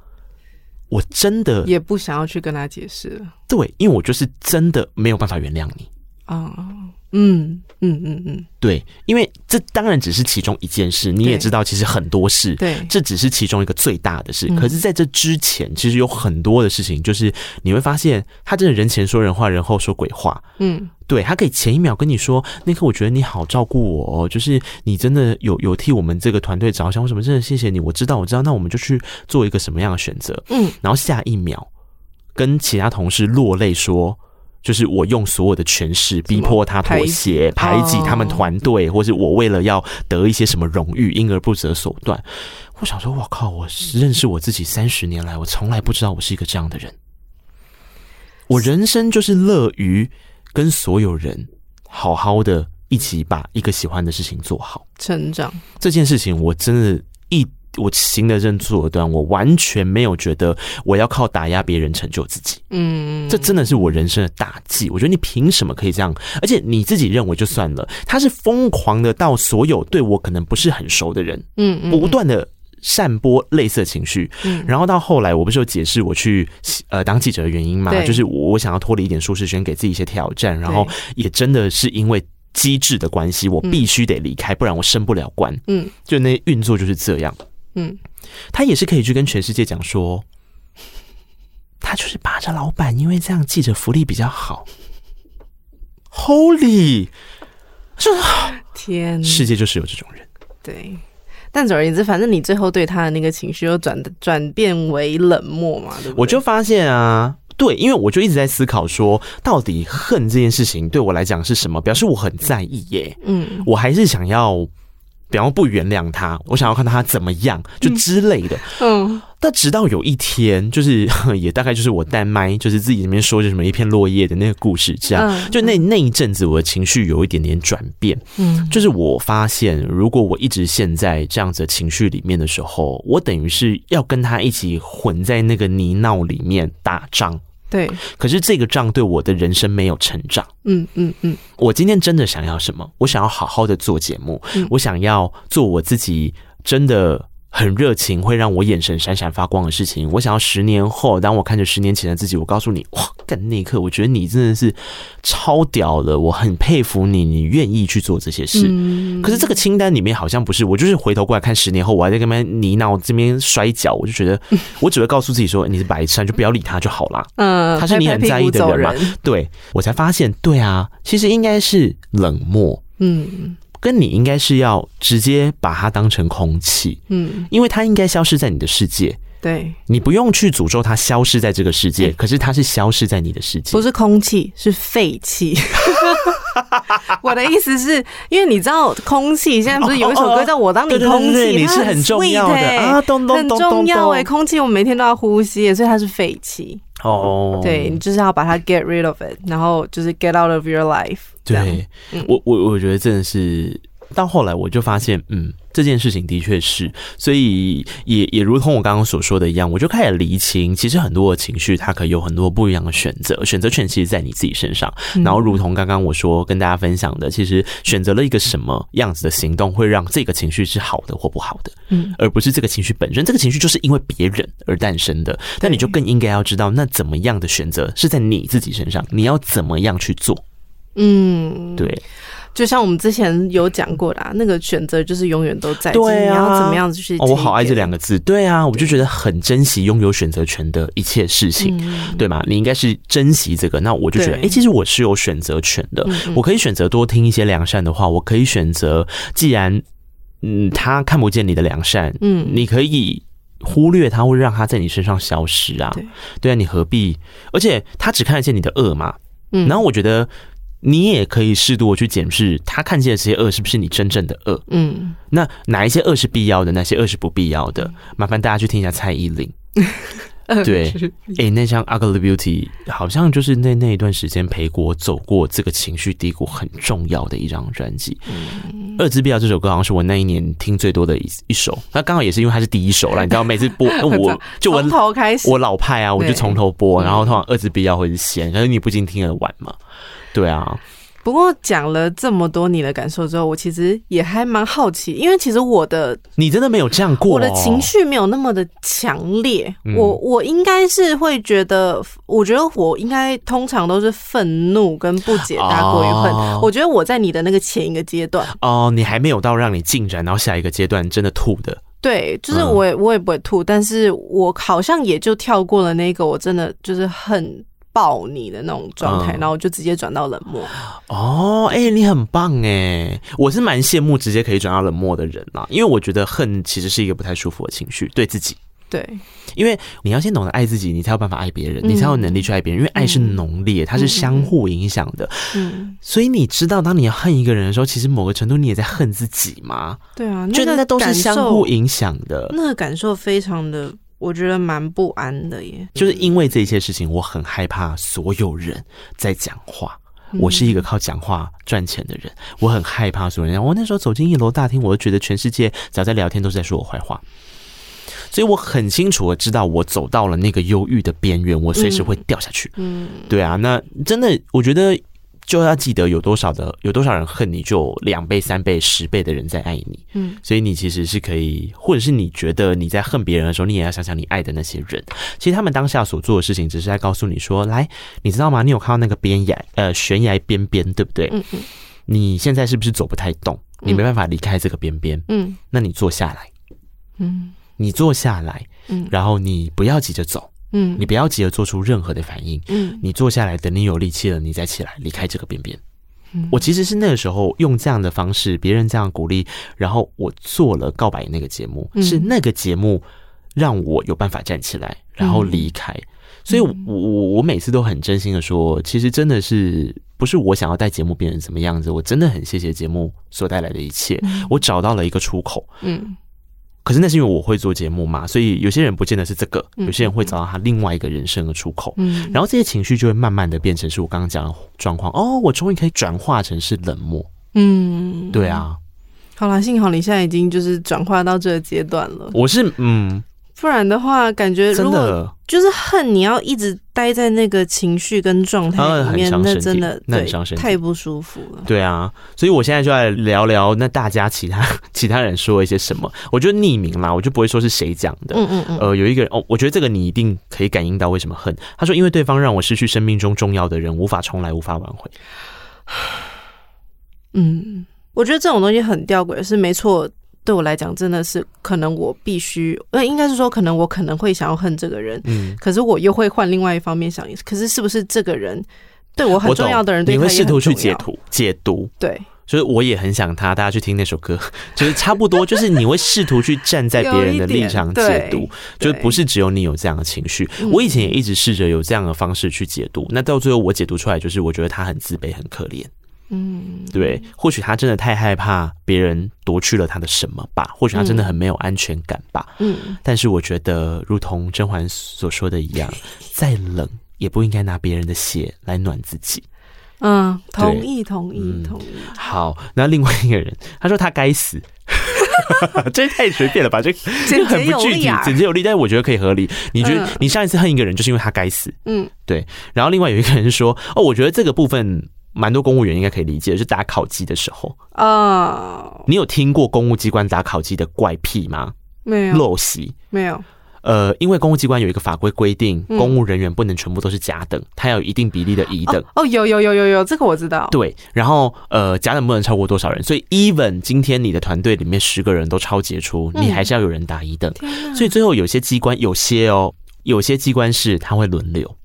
Speaker 2: 我真的
Speaker 3: 也不想要去跟他解释了，
Speaker 2: 对，因为我就是真的没有办法原谅你啊。
Speaker 3: 嗯嗯嗯嗯
Speaker 2: 嗯，对，因为这当然只是其中一件事，你也知道，其实很多事，
Speaker 3: 对，
Speaker 2: 这只是其中一个最大的事。可是在这之前，其实有很多的事情，就是你会发现，他真的人前说人话，人后说鬼话。嗯，对，他可以前一秒跟你说，那刻我觉得你好照顾我哦，就是你真的有有替我们这个团队着想，为什么真的谢谢你？我知道，我知道，那我们就去做一个什么样的选择？嗯，然后下一秒跟其他同事落泪说。就是我用所有的权势逼迫他妥协、排挤他们团队，或是我为了要得一些什么荣誉，因而不择手段。我想说，我靠！我认识我自己三十年来，我从来不知道我是一个这样的人。我人生就是乐于跟所有人好好的一起把一个喜欢的事情做好，
Speaker 3: 成长
Speaker 2: 这件事情，我真的，一我行得正坐得端，我完全没有觉得我要靠打压别人成就自己。嗯，这真的是我人生的大忌。我觉得你凭什么可以这样？而且你自己认为就算了，他是疯狂的到所有对我可能不是很熟的人，嗯，不断的。散播类似情绪，然后到后来，我不是有解释我去呃当记者的原因嘛？就是我想要脱离一点舒适圈，给自己一些挑战，然后也真的是因为机制的关系，我必须得离开，不然我升不了官。嗯，就那运作就是这样。嗯，他也是可以去跟全世界讲说，他就是霸着老板，因为这样记者福利比较好。Holy，这
Speaker 3: 天，
Speaker 2: 世界就是有这种人。
Speaker 3: 对。但总而言之，反正你最后对他的那个情绪又转转变为冷漠嘛，对不对？
Speaker 2: 我就发现啊，对，因为我就一直在思考说，到底恨这件事情对我来讲是什么？表示我很在意耶，嗯，我还是想要。比方不原谅他，我想要看到他怎么样，就之类的。嗯，嗯，但直到有一天，就是 [laughs] 也大概就是我带麦，就是自己里面说着什么一片落叶的那个故事，这样。嗯、就那那一阵子，我的情绪有一点点转变。嗯，就是我发现，如果我一直陷在这样子的情绪里面的时候，我等于是要跟他一起混在那个泥淖里面打仗。
Speaker 3: 对，
Speaker 2: 可是这个账对我的人生没有成长。嗯嗯嗯，我今天真的想要什么？我想要好好的做节目，嗯、我想要做我自己，真的。很热情，会让我眼神闪闪发光的事情。我想要十年后，当我看着十年前的自己，我告诉你，哇，干那一刻，我觉得你真的是超屌的，我很佩服你，你愿意去做这些事。嗯、可是这个清单里面好像不是，我就是回头过来看十年后，我还在跟那边泥淖这边摔跤，我就觉得，[laughs] 我只会告诉自己说，你是白痴，就不要理他就好啦。嗯，他是你很在意的人嘛？对，我才发现，对啊，其实应该是冷漠。嗯。跟你应该是要直接把它当成空气，嗯，因为它应该消失在你的世界，
Speaker 3: 对，
Speaker 2: 你不用去诅咒它消失在这个世界，可是它是消失在你的世界，
Speaker 3: 不是空气，是废气。我的意思是因为你知道，空气现在不是有一首歌叫我当你空气，
Speaker 2: 你是很重要的。啊，
Speaker 3: 很重要哎，空气我们每天都要呼吸，所以它是废气哦，对，你就是要把它 get rid of it，然后就是 get out of your life。
Speaker 2: 对，嗯、我我我觉得真的是到后来我就发现，嗯，这件事情的确是，所以也也如同我刚刚所说的一样，我就开始厘清，其实很多的情绪它可以有很多不一样的选择，选择权其实在你自己身上。然后，如同刚刚我说跟大家分享的，其实选择了一个什么样子的行动，会让这个情绪是好的或不好的，嗯，而不是这个情绪本身。这个情绪就是因为别人而诞生的，但你就更应该要知道，那怎么样的选择是在你自己身上，你要怎么样去做。嗯，对，
Speaker 3: 就像我们之前有讲过的，那个选择就是永远都在，对啊，你要怎么样子去？
Speaker 2: 我好爱这两个字，对啊，我就觉得很珍惜拥有选择权的一切事情，对吗？你应该是珍惜这个，那我就觉得，哎，其实我是有选择权的，我可以选择多听一些良善的话，我可以选择，既然嗯他看不见你的良善，嗯，你可以忽略他，会让他在你身上消失啊，对啊，你何必？而且他只看得见你的恶嘛，嗯，然后我觉得。你也可以适度的去检视他看见的这些恶是不是你真正的恶？嗯，那哪一些恶是必要的，哪些恶是不必要的？麻烦大家去听一下蔡依林。[laughs] 对，哎、欸，那张《Ugly Beauty》好像就是那那一段时间陪我走过这个情绪低谷很重要的一张专辑。嗯，《恶之必要》这首歌好像是我那一年听最多的一一首。那刚好也是因为它是第一首啦，[laughs] 你知道，每次播我就我从头开始，我老派啊，我就从头播，然后通常《二之必要》会是先，可是你不禁听得完嘛。对啊，
Speaker 3: 不过讲了这么多你的感受之后，我其实也还蛮好奇，因为其实我的
Speaker 2: 你真的没有这样过，
Speaker 3: 我的情绪没有那么的强烈。嗯、我我应该是会觉得，我觉得我应该通常都是愤怒跟不解大过于恨。哦、我觉得我在你的那个前一个阶段
Speaker 2: 哦，你还没有到让你进展到下一个阶段真的吐的。
Speaker 3: 对，就是我也我也不会吐，嗯、但是我好像也就跳过了那个，我真的就是很。抱你的那种状态，然后就直接转到冷漠。
Speaker 2: 哦，哎、欸，你很棒哎！我是蛮羡慕直接可以转到冷漠的人啦，因为我觉得恨其实是一个不太舒服的情绪，对自己。
Speaker 3: 对，
Speaker 2: 因为你要先懂得爱自己，你才有办法爱别人，你才有能力去爱别人。因为爱是浓烈，它是相互影响的。嗯，所以你知道，当你要恨一个人的时候，其实某个程度你也在恨自己吗？
Speaker 3: 对啊，
Speaker 2: 觉得那都是相互影响的。
Speaker 3: 那个感受非常的，我觉得蛮不安的耶。
Speaker 2: 就是因为这些事情，我很害怕所有人在讲话。我是一个靠讲话赚钱的人，我很害怕所有人。我那时候走进一楼大厅，我就觉得全世界只要在聊天都是在说我坏话。所以我很清楚的知道，我走到了那个忧郁的边缘，我随时会掉下去。嗯，对啊，那真的，我觉得就要记得，有多少的有多少人恨你，就两倍、三倍、十倍的人在爱你。嗯，所以你其实是可以，或者是你觉得你在恨别人的时候，你也要想想你爱的那些人。其实他们当下所做的事情，只是在告诉你说：“来，你知道吗？你有看到那个边崖，呃，悬崖边边，对不对？嗯嗯。你现在是不是走不太动？你没办法离开这个边边。嗯，那你坐下来。嗯。”你坐下来，嗯，然后你不要急着走，嗯，你不要急着做出任何的反应，嗯，你坐下来，等你有力气了，你再起来离开这个边边。嗯，我其实是那个时候用这样的方式，别人这样鼓励，然后我做了告白那个节目，嗯，是那个节目让我有办法站起来，然后离开。嗯，所以我，我我我每次都很真心的说，其实真的是不是我想要带节目变成什么样子，我真的很谢谢节目所带来的一切，嗯，我找到了一个出口，嗯。可是那是因为我会做节目嘛，所以有些人不见得是这个，有些人会找到他另外一个人生的出口，嗯，然后这些情绪就会慢慢的变成是我刚刚讲的状况。哦，我终于可以转化成是冷漠，嗯，对啊。
Speaker 3: 好啦，幸好你现在已经就是转化到这个阶段了。
Speaker 2: 我是嗯。
Speaker 3: 不然的话，感觉如果就是恨，你要一直待在那个情绪跟状态里面，那真的那很伤身体，太不舒服了。
Speaker 2: 对啊，所以我现在就来聊聊，那大家其他 [laughs] 其他人说一些什么？我觉得匿名啦，我就不会说是谁讲的。嗯嗯嗯。呃，有一个人哦，我觉得这个你一定可以感应到为什么恨。他说：“因为对方让我失去生命中重要的人，无法重来，无法挽回。”
Speaker 3: 嗯，我觉得这种东西很吊诡，是没错。对我来讲，真的是可能我必须，呃，应该是说，可能我可能会想要恨这个人，嗯，可是我又会换另外一方面想，可是是不是这个人对我很重要的人，对，你会试图去
Speaker 2: 解读解读，
Speaker 3: 对，
Speaker 2: 就是我也很想他，大家去听那首歌，[laughs] 就是差不多，[laughs] 就是你会试图去站在别人的立场解读，就不是只有你有这样的情绪，我以前也一直试着有这样的方式去解读，那到最后我解读出来，就是我觉得他很自卑，很可怜。嗯，对，或许他真的太害怕别人夺去了他的什么吧，或许他真的很没有安全感吧。嗯，但是我觉得，如同甄嬛所说的一样，再冷也不应该拿别人的血来暖自己。
Speaker 3: 嗯，同意，同意，嗯、同意。
Speaker 2: 好，那另外一个人，他说他该死，[laughs] 这太随便了吧？这这很不具体，简洁有力，但是我觉得可以合理。你觉得你上一次恨一个人，就是因为他该死？嗯，对。然后另外有一个人说，哦，我觉得这个部分。蛮多公务员应该可以理解，就是打考绩的时候啊。Uh, 你有听过公务机关打考绩的怪癖吗？
Speaker 3: 没有。
Speaker 2: 陋习
Speaker 3: 没有。
Speaker 2: 呃，因为公务机关有一个法规规定，嗯、公务人员不能全部都是甲等，他要有一定比例的乙等。
Speaker 3: 哦，有有有有有，这个我知道。
Speaker 2: 对，然后呃，甲等不能超过多少人，所以 even 今天你的团队里面十个人都超杰出，嗯、你还是要有人打乙等。哪所以最后有些机关有些哦，有些机关是他会轮流。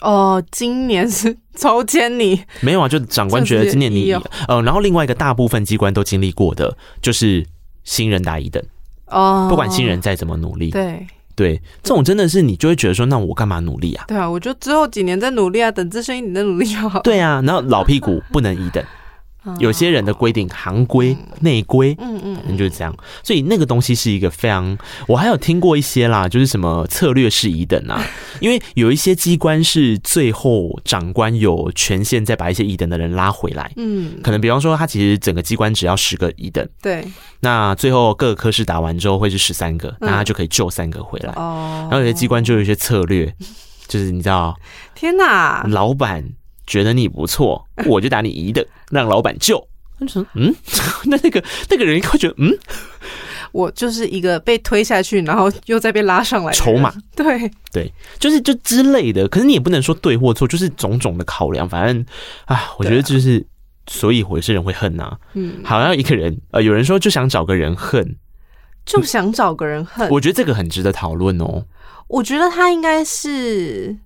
Speaker 3: 哦，今年是抽签你
Speaker 2: 没有啊？就长官觉得今年你嗯、呃，然后另外一个大部分机关都经历过的，就是新人打一等哦，不管新人再怎么努力，
Speaker 3: 对
Speaker 2: 对，这种真的是你就会觉得说，那我干嘛努力啊？
Speaker 3: 对啊，我就之后几年再努力啊，等资深一点再努力就好。
Speaker 2: 对啊，然后老屁股不能一等。[laughs] 有些人的规定，行规、内规，嗯嗯，嗯，就是这样。所以那个东西是一个非常，我还有听过一些啦，就是什么策略是乙等啊，[laughs] 因为有一些机关是最后长官有权限再把一些乙等的人拉回来，嗯，可能比方说他其实整个机关只要十个乙等，
Speaker 3: 对，
Speaker 2: 那最后各个科室打完之后会是十三个，那他就可以救三个回来。哦，然后有些机关就有一些策略，就是你知道，
Speaker 3: 天哪，
Speaker 2: 老板。觉得你不错，[laughs] 我就打你一的，让老板救。他说：“嗯，[laughs] 那那个那个人会觉得，嗯，
Speaker 3: 我就是一个被推下去，然后又再被拉上来
Speaker 2: 筹码。
Speaker 3: 对
Speaker 2: 对，就是就之类的。可是你也不能说对或错，就是种种的考量。反正啊，我觉得就是，所以有些人会恨呐、啊。嗯，好像一个人呃，有人说就想找个人恨，
Speaker 3: 就想找个人恨。
Speaker 2: 我觉得这个很值得讨论哦。
Speaker 3: 我觉得他应该是。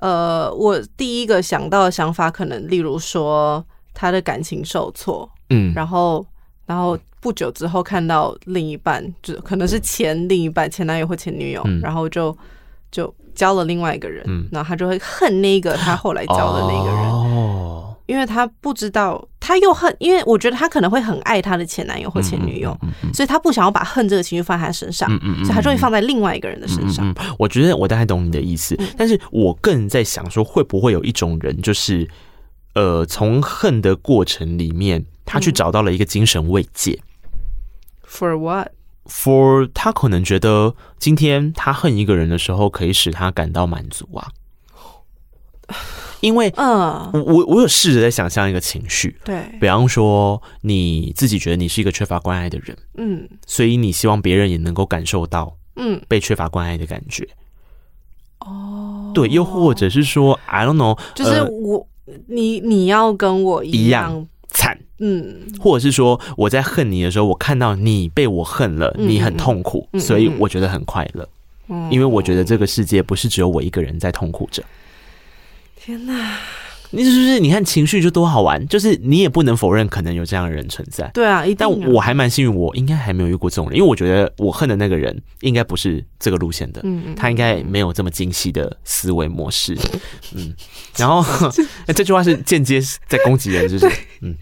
Speaker 3: 呃，我第一个想到的想法，可能例如说他的感情受挫，嗯，然后，然后不久之后看到另一半，就可能是前另一半、前男友或前女友，
Speaker 2: 嗯。
Speaker 3: 然后就就交了另外一个人，
Speaker 2: 嗯。
Speaker 3: 然后他就会恨那个他后来交的那个人，
Speaker 2: 哦，
Speaker 3: 因为他不知道，他又恨，因为我觉得他可能会很爱他的前男友或前女友，
Speaker 2: 嗯嗯
Speaker 3: 所以他不想要把恨这个情绪放在他身上，所以他就会放在另外一个人的身上。
Speaker 2: 我觉得我大概懂你的意思，但是我更在想说，会不会有一种人，就是呃，从恨的过程里面，他去找到了一个精神慰藉。
Speaker 3: For
Speaker 2: what？For 他可能觉得今天他恨一个人的时候，可以使他感到满足啊。[laughs] 因为
Speaker 3: 嗯，
Speaker 2: 我我我有试着在想象一个情绪，
Speaker 3: 对，
Speaker 2: 比方说你自己觉得你是一个缺乏关爱的人，
Speaker 3: 嗯。
Speaker 2: 所以你希望别人也能够感受到
Speaker 3: 嗯，
Speaker 2: 被缺乏关爱的感觉。
Speaker 3: 哦，
Speaker 2: 对，又或者是说，I don't know，
Speaker 3: 就是
Speaker 2: 呃
Speaker 3: 我，你你要跟我
Speaker 2: 一
Speaker 3: 样，
Speaker 2: 样惨，
Speaker 3: 嗯，
Speaker 2: 或者是说我在恨你的时候，我看到你被我恨了，
Speaker 3: 嗯
Speaker 2: 你很痛苦，所以我觉得很快乐，
Speaker 3: 嗯
Speaker 2: 因为我觉得这个世界不是只有我一个人在痛苦着。
Speaker 3: 天哪，
Speaker 2: 你是不是？你看情绪就多好玩，就是你也不能否认可能有这样的人存在。
Speaker 3: 对啊，一定
Speaker 2: 但
Speaker 3: 啊
Speaker 2: 我还蛮幸运，我应该还没有遇过这种人，因为我觉得我恨的那个人应该不是这个路线的，
Speaker 3: 嗯嗯
Speaker 2: 他应该没有这么精细的思维模式，嗯，然后 [laughs] 这句话是间接在攻击人，就是。嗯，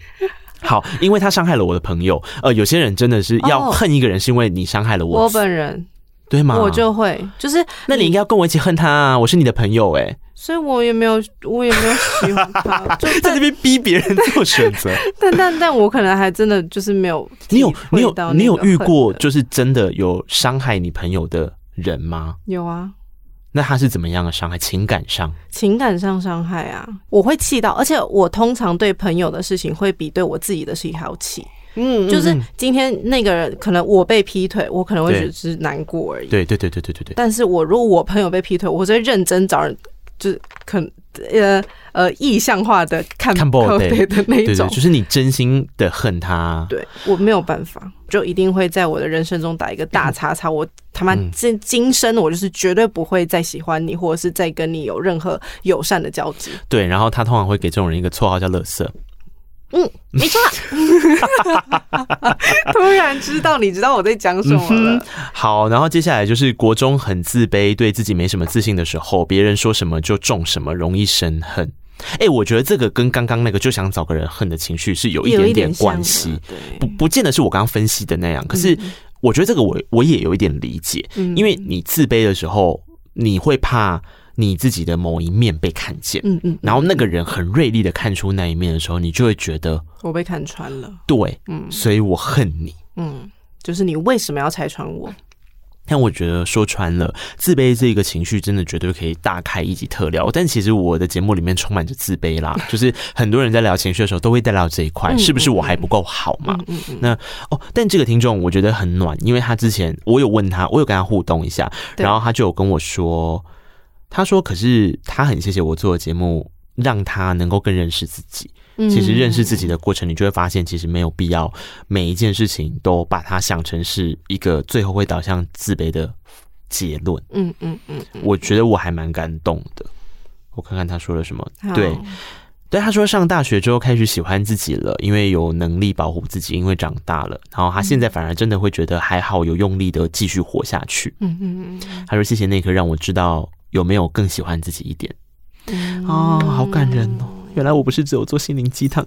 Speaker 2: 好，因为他伤害了我的朋友，呃，有些人真的是要
Speaker 3: 哦
Speaker 2: 恨一个人，是因为你伤害了我，
Speaker 3: 我本人。
Speaker 2: 对吗？
Speaker 3: 我就会，就是
Speaker 2: 那你应该要跟我一起恨他啊，我是你的朋友哎、
Speaker 3: 所以我也没有，我也没有喜欢他，就 [laughs]
Speaker 2: 在那边逼别人做选择。[laughs]
Speaker 3: 但但但我可能还真的就是没有
Speaker 2: 你有你有你有遇
Speaker 3: 过
Speaker 2: 就是真的有伤害你朋友的人吗？
Speaker 3: 有啊，
Speaker 2: 那他是怎么样的伤害？情感上？
Speaker 3: 情感上伤害啊，我会气到，而且我通常对朋友的事情会比对我自己的事情还要气。
Speaker 2: 嗯
Speaker 3: 就是今天那个人可能我被劈腿，我可能会
Speaker 2: 对
Speaker 3: 只是难过而已。
Speaker 2: 对对对对对对对，
Speaker 3: 但是我如果我朋友被劈腿，我就会认真找人，就是可呃呃意象化的看
Speaker 2: 看爆对
Speaker 3: 对的那一
Speaker 2: 种。就是你真心的恨他。
Speaker 3: 对我没有办法，就一定会在我的人生中打一个大叉叉。我他妈
Speaker 2: 嗯
Speaker 3: 今今生我就是绝对不会再喜欢你，或者是再跟你有任何友善的交集。
Speaker 2: 对，然后他通常会给这种人一个绰号叫“垃圾
Speaker 3: 嗯，没错。[laughs] 突然知道你知道我在讲什么了。”。
Speaker 2: 好，然后接下来就是国中很自卑，对自己没什么自信的时候，别人说什么就中什么，容易生恨。哎、我觉得这个跟刚刚那个就想找个人恨的情绪是有一点点关系，不不见得是我刚刚分析的那样。可是我觉得这个我我也有一点理解，
Speaker 3: 嗯
Speaker 2: 因为你自卑的时候，你会怕你自己的某一面被看见，
Speaker 3: 嗯嗯，
Speaker 2: 然后那个人很锐利的看出那一面的时候，你就会觉得
Speaker 3: 我被看穿了。
Speaker 2: 对，
Speaker 3: 嗯
Speaker 2: 所以我恨你。
Speaker 3: 嗯，就是你为什么要拆穿我？
Speaker 2: 但我觉得说穿了，自卑这个情绪真的绝对可以大开一集特聊。但其实我的节目里面充满着自卑啦，[laughs] 就是很多人在聊情绪的时候都会带到这一块，是不是我还不够好嘛？
Speaker 3: 嗯嗯
Speaker 2: 那哦，但这个听众我觉得很暖，因为他之前我有问他，我有跟他互动一下，然后他就有跟我说，他说可是他很谢谢我做的节目，让他能够更认识自己。
Speaker 3: 嗯
Speaker 2: 其实认识自己的过程，你就会发现，其实没有必要每一件事情都把它想成是一个最后会导向自卑的结论。
Speaker 3: 嗯嗯嗯嗯，
Speaker 2: 我觉得我还蛮感动的。我看看他说了什
Speaker 3: 么。
Speaker 2: 对，对，他说上大学之后开始喜欢自己了，因为有能力保护自己，因为长大了。然后他现在反而真的会觉得还好，有用力的继续活下去。
Speaker 3: 嗯嗯嗯
Speaker 2: 他说谢谢那刻让我知道有没有更喜欢自己一点。
Speaker 3: 嗯
Speaker 2: 哦，好感人哦！原来我不是只有做心灵鸡汤。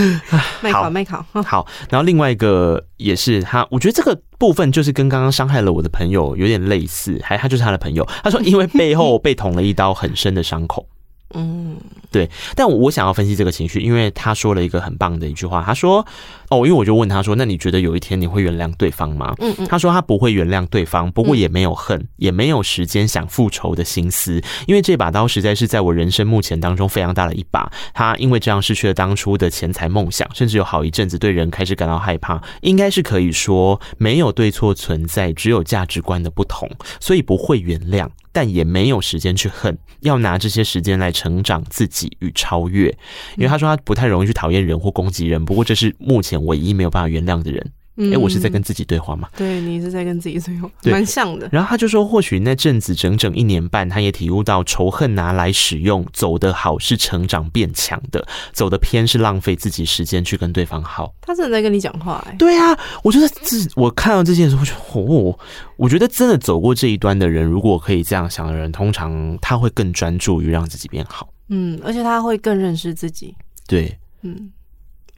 Speaker 2: [laughs]
Speaker 3: 麦考麦考，[laughs]
Speaker 2: 好，然后另外一个也是他，我觉得这个部分就是跟刚刚伤害了我的朋友有点类似，还他就是他的朋友，他说因为背后 [laughs] 被捅了一刀很深的伤口。
Speaker 3: 嗯
Speaker 2: 对，但我想要分析这个情绪，因为他说了一个很棒的一句话，他说：“哦，因为我就问他说，那你觉得有一天你会原谅对方吗？”
Speaker 3: 嗯嗯，
Speaker 2: 他说他不会原谅对方，不过也没有恨，也没有时间想复仇的心思，因为这把刀实在是在我人生目前当中非常大的一把。他因为这样失去了当初的钱财梦想，甚至有好一阵子对人开始感到害怕。应该是可以说没有对错存在，只有价值观的不同，所以不会原谅，但也没有时间去恨，要拿这些时间来成长自己与超越。因为他说他不太容易去讨厌人或攻击人，不过这是目前唯一没有办法原谅的人。哎、欸，我是在跟自己对话吗？
Speaker 3: 对，你是在跟自己对
Speaker 2: 话，
Speaker 3: 蛮像的。
Speaker 2: 然后他就说，或许那阵子整整一年半，他也体悟到仇恨拿来使用，走得好是成长变强的，走得偏是浪费自己时间去跟对方好。
Speaker 3: 他真的在跟你讲话哎、欸。
Speaker 2: 对啊，我觉得这我看到这件事，我觉得哦，我觉得真的走过这一端的人，如果可以这样想的人，通常他会更专注于让自己变好。
Speaker 3: 嗯，而且他会更认识自己。
Speaker 2: 对，
Speaker 3: 嗯。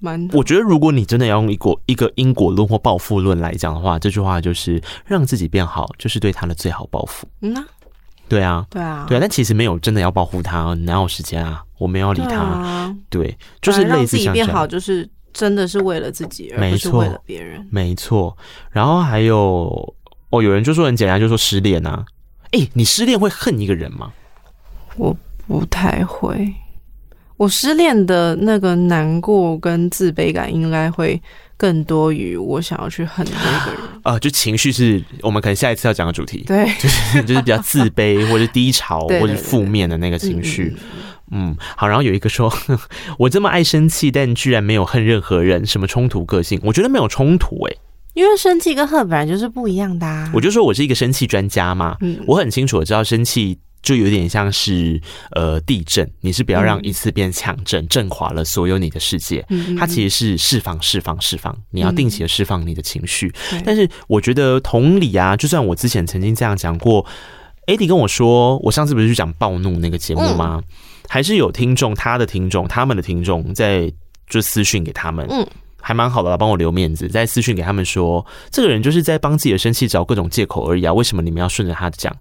Speaker 3: 蛮，
Speaker 2: 我觉得如果你真的要用一个一个因果论或报复论来讲的话，这句话就是让自己变好，就是对他的最好报复。
Speaker 3: 嗯啊，
Speaker 2: 对啊，
Speaker 3: 对啊，
Speaker 2: 对啊，但其实没有真的要保护他，哪有时间啊？我没有理他，对，就是类似
Speaker 3: 让自己变好，就是真的是为了自己，而不是为了别人。
Speaker 2: 没错，然后还有哦，有人就说很简单，就说失恋啊，哎、欸，你失恋会恨一个人吗？
Speaker 3: 我不太会。我失恋的那个难过跟自卑感，应该会更多于我想要去恨那个人。
Speaker 2: 啊、呃，就情绪是我们可能下一次要讲的主题。
Speaker 3: 对，[laughs]
Speaker 2: 就是就是比较自卑或者低潮或者负面的那个情绪。嗯，嗯，好。然后有一个说，[laughs] 我这么爱生气，但居然没有恨任何人，什么冲突个性？我觉得没有冲突诶、欸，
Speaker 3: 因为生气跟恨本来就是不一样的啊。
Speaker 2: 我就说我是一个生气专家嘛，嗯，我很清楚我知道生气。就有点像是呃地震，你是不要让一次变强震，震垮了所有你的世界。它其实是释放、释放、释放，你要定期的释放你的情绪。但是我觉得同理啊，就算我之前曾经这样讲过，Eddie 跟我说，我上次不是去讲暴怒那个节目吗？还是有听众，他的听众，他们的听众在就私讯给他们，嗯。还蛮好的啦，帮我留面子，在私讯给他们说，这个人就是在帮自己的生气找各种借口而已啊！为什么你们要顺着他讲？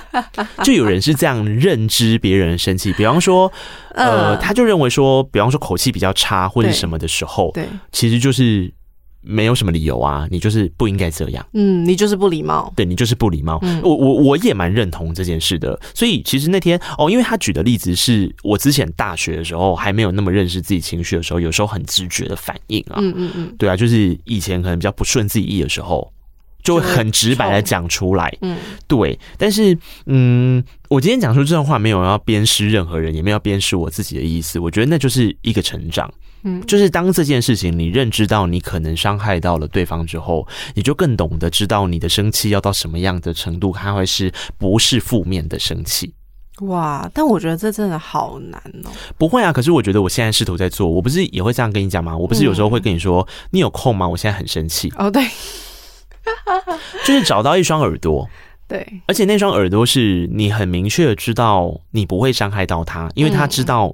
Speaker 2: [laughs] 就有人是这样认知别人的生气，比方说，呃，他就认为说，比方说口气比较差或者什么的时候，对，其实就是。没有什么理由啊，你就是不应该这样。
Speaker 3: 嗯，你就是不礼貌。
Speaker 2: 对，你就是不礼貌。嗯，我我我也蛮认同这件事的。所以其实那天哦，因为他举的例子是我之前大学的时候还没有那么认识自己情绪的时候，有时候很直觉的反应啊。嗯嗯嗯。对啊，就是以前可能比较不顺自己意的时候，就会很直白的讲出来。嗯，对。但是嗯，我今天讲出这段话，没有要鞭尸任何人，也没有要鞭尸我自己的意思。我觉得那就是一个成长。嗯，就是当这件事情你认知到你可能伤害到了对方之后，你就更懂得知道你的生气要到什么样的程度，它会是不是负面的生气。
Speaker 3: 哇，但我觉得这真的好难哦。
Speaker 2: 不会啊，可是我觉得我现在试图在做，我不是也会这样跟你讲吗？我不是有时候会跟你说，嗯、你有空吗？我现在很生气。[laughs]
Speaker 3: 哦，对，
Speaker 2: 就是找到一双耳朵，[laughs]
Speaker 3: 对，
Speaker 2: 而且那双耳朵是你很明确的知道你不会伤害到他，因为他知道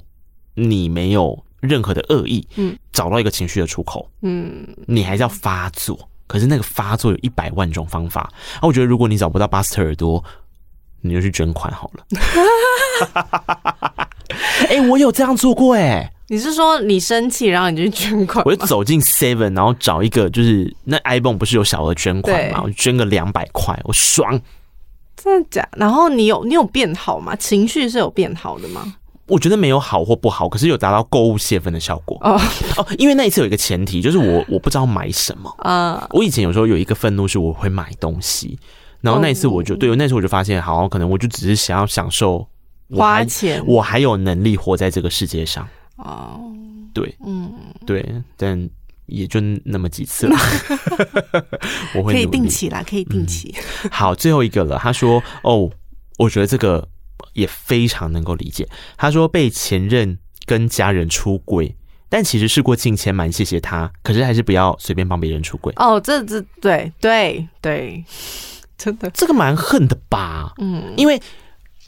Speaker 2: 你没有。任何的恶意，嗯，找到一个情绪的出口，嗯，你还是要发作，可是那个发作有一百万种方法。啊，我觉得如果你找不到巴斯特耳朵，你就去捐款好了。[laughs] 哎、欸，我有这样做过哎、欸。
Speaker 3: 你是说你生气，然后你就去捐款？
Speaker 2: 我就走进 Seven，然后找一个，就是那 iPhone 不是有小额捐款嘛？我捐个两百块，我爽。
Speaker 3: 真的假？然后你有你有变好吗？情绪是有变好的吗？
Speaker 2: 我觉得没有好或不好，可是有达到购物泄愤的效果哦 [laughs] 哦。因为那一次有一个前提，就是我我不知道买什么啊。我以前有时候有一个愤怒是我会买东西，然后那一次我就对，那时候我就发现，好，可能我就只是想要享受
Speaker 3: 花钱，
Speaker 2: 我还有能力活在这个世界上哦。对，嗯，对，但也就那么几次了。[laughs] 我会
Speaker 3: 可以定期啦，可以定期。
Speaker 2: 好，最后一个了。他说：“哦，我觉得这个。”也非常能够理解。他说被前任跟家人出轨，但其实事过境迁，蛮谢谢他。可是还是不要随便帮别人出轨。
Speaker 3: 哦，这这对对对，真的
Speaker 2: 这个蛮恨的吧？嗯，因为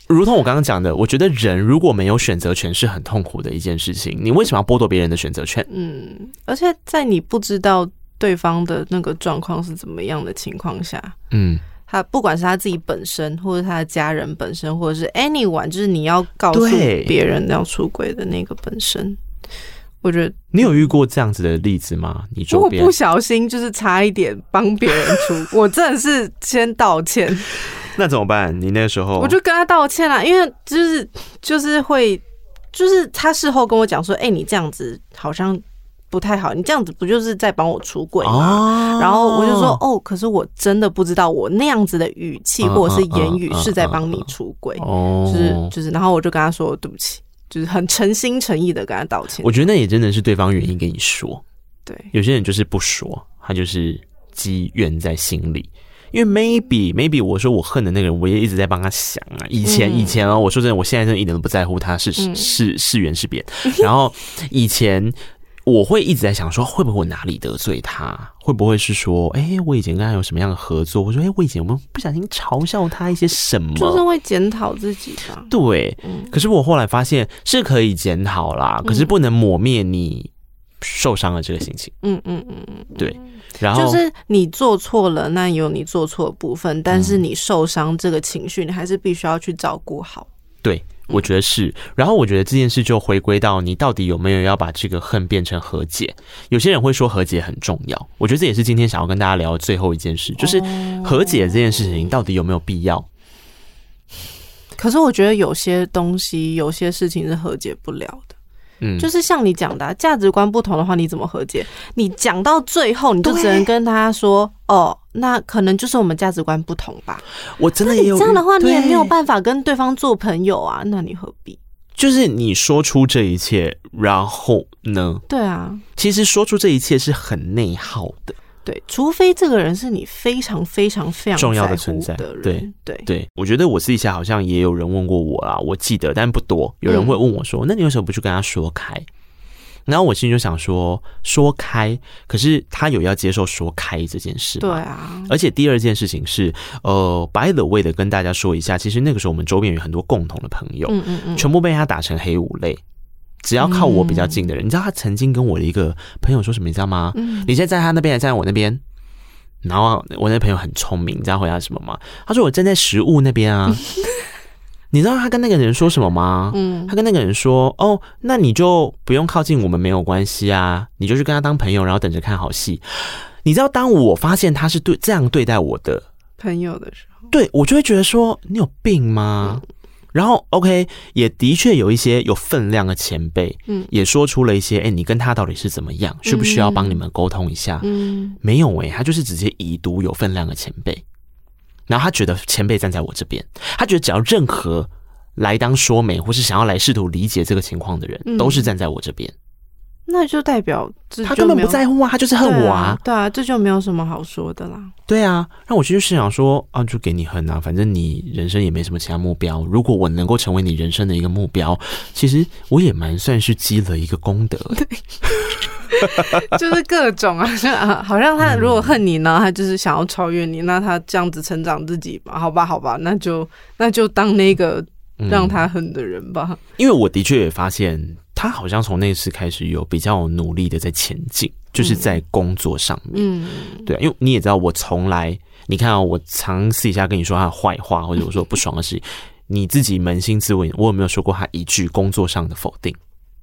Speaker 2: 如同我刚刚讲的，我觉得人如果没有选择权是很痛苦的一件事情。你为什么要剥夺别人的选择权？
Speaker 3: 嗯，而且在你不知道对方的那个状况是怎么样的情况下，嗯。他不管是他自己本身，或者他的家人本身，或者是 anyone，就是你要告诉别人要出轨的那个本身，我觉得
Speaker 2: 你有遇过这样子的例子吗？你如果
Speaker 3: 不小心就是差一点帮别人出，[laughs] 我真的是先道歉。
Speaker 2: 那怎么办？你那个时候
Speaker 3: 我就跟他道歉了，因为就是就是会，就是他事后跟我讲说，哎、欸，你这样子好像。不太好，你这样子不就是在帮我出轨吗？然后我就说，哦，可是我真的不知道，我那样子的语气或者是言语是在帮你出柜，就是就是，然后我就跟他说对不起，就是很诚心诚意的跟他道歉。
Speaker 2: 我觉得那也真的是对方原因跟你说，
Speaker 3: 对，
Speaker 2: 有些人就是不说，他就是积怨在心里。因为 maybe maybe 我说我恨的那个人，我也一直在帮他想啊。以前以前哦，我说真的，我现在真的一点都不在乎他是是是缘是别。然后以前我会一直在想说，会不会我哪里得罪他？会不会是说，哎，我以前跟他有什么样的合作？我说，哎，我以前有没有不小心嘲笑他一些什么？
Speaker 3: 就是会检讨自己吧。
Speaker 2: 对，可是我后来发现是可以检讨啦，可是不能抹灭你受伤的这个心情。嗯嗯嗯嗯，对。然后
Speaker 3: 就是你做错了，那有你做错的部分，但是你受伤这个情绪，你还是必须要去照顾好。
Speaker 2: 对，我觉得是。然后我觉得这件事就回归到你到底有没有要把这个恨变成和解。有些人会说和解很重要，我觉得这也是今天想要跟大家聊的最后一件事，就是和解这件事情到底有没有必要？
Speaker 3: 可是我觉得有些东西，有些事情是和解不了的。嗯，就是像你讲的啊，价值观不同的话，你怎么和解？你讲到最后，你就只能跟他说：“哦，那可能就是我们价值观不同吧。”
Speaker 2: 我真的也有
Speaker 3: 这样的话，你也没有办法跟对方做朋友啊。那你何必？
Speaker 2: 就是你说出这一切，然后呢？
Speaker 3: 对啊，
Speaker 2: 其实说出这一切是很内耗的。
Speaker 3: 对，除非这个人是你非常非常非常
Speaker 2: 重要的存在。对对对，我觉得我私底下好像也有人问过我啦，我记得，但不多。有人会问我说：“嗯、那你为什么不去跟他说开？”然后我心里就想说：“说开，可是他有要接受说开这件事。”
Speaker 3: 对啊。
Speaker 2: 而且第二件事情是，呃，by the way 的跟大家说一下，其实那个时候我们周边有很多共同的朋友，嗯嗯嗯，全部被他打成黑五类。只要靠我比较近的人，嗯、你知道他曾经跟我的一个朋友说什么？你知道吗？嗯、你现在在他那边，还是在我那边？然后我那朋友很聪明，你知道回答什么吗？他说我站在食物那边啊。[laughs] 你知道他跟那个人说什么吗？嗯，他跟那个人说：“哦，那你就不用靠近我们，没有关系啊，你就去跟他当朋友，然后等着看好戏。”你知道，当我发现他是对这样对待我的
Speaker 3: 朋友的时候，
Speaker 2: 对我就会觉得说：“你有病吗？”嗯然后，OK，也的确有一些有分量的前辈，嗯，也说出了一些，哎，你跟他到底是怎么样？需不需要帮你们沟通一下？嗯，没有哎，他就是直接已读有分量的前辈，然后他觉得前辈站在我这边，他觉得只要任何来当说媒或是想要来试图理解这个情况的人，都是站在我这边。
Speaker 3: 那就代表就
Speaker 2: 他根本不在乎啊，他就是恨我啊，
Speaker 3: 啊。对啊，这就没有什么好说的啦。
Speaker 2: 对啊，那我其实是想说啊，就给你恨啊，反正你人生也没什么其他目标。如果我能够成为你人生的一个目标，其实我也蛮算是积了一个功德。对，[laughs]
Speaker 3: 就是各种啊，好像他如果恨你呢，他就是想要超越你，那他这样子成长自己吧？好吧，好吧，那就那就当那个让他恨的人吧。
Speaker 2: 嗯，因为我的确也发现。他好像从那次开始有比较努力的在前进，就是在工作上面。嗯，对，因为你也知道，我从来你看啊，我常私底下跟你说他的坏话，或者我说不爽的事，你自己扪心自问，我有没有说过他一句工作上的否定？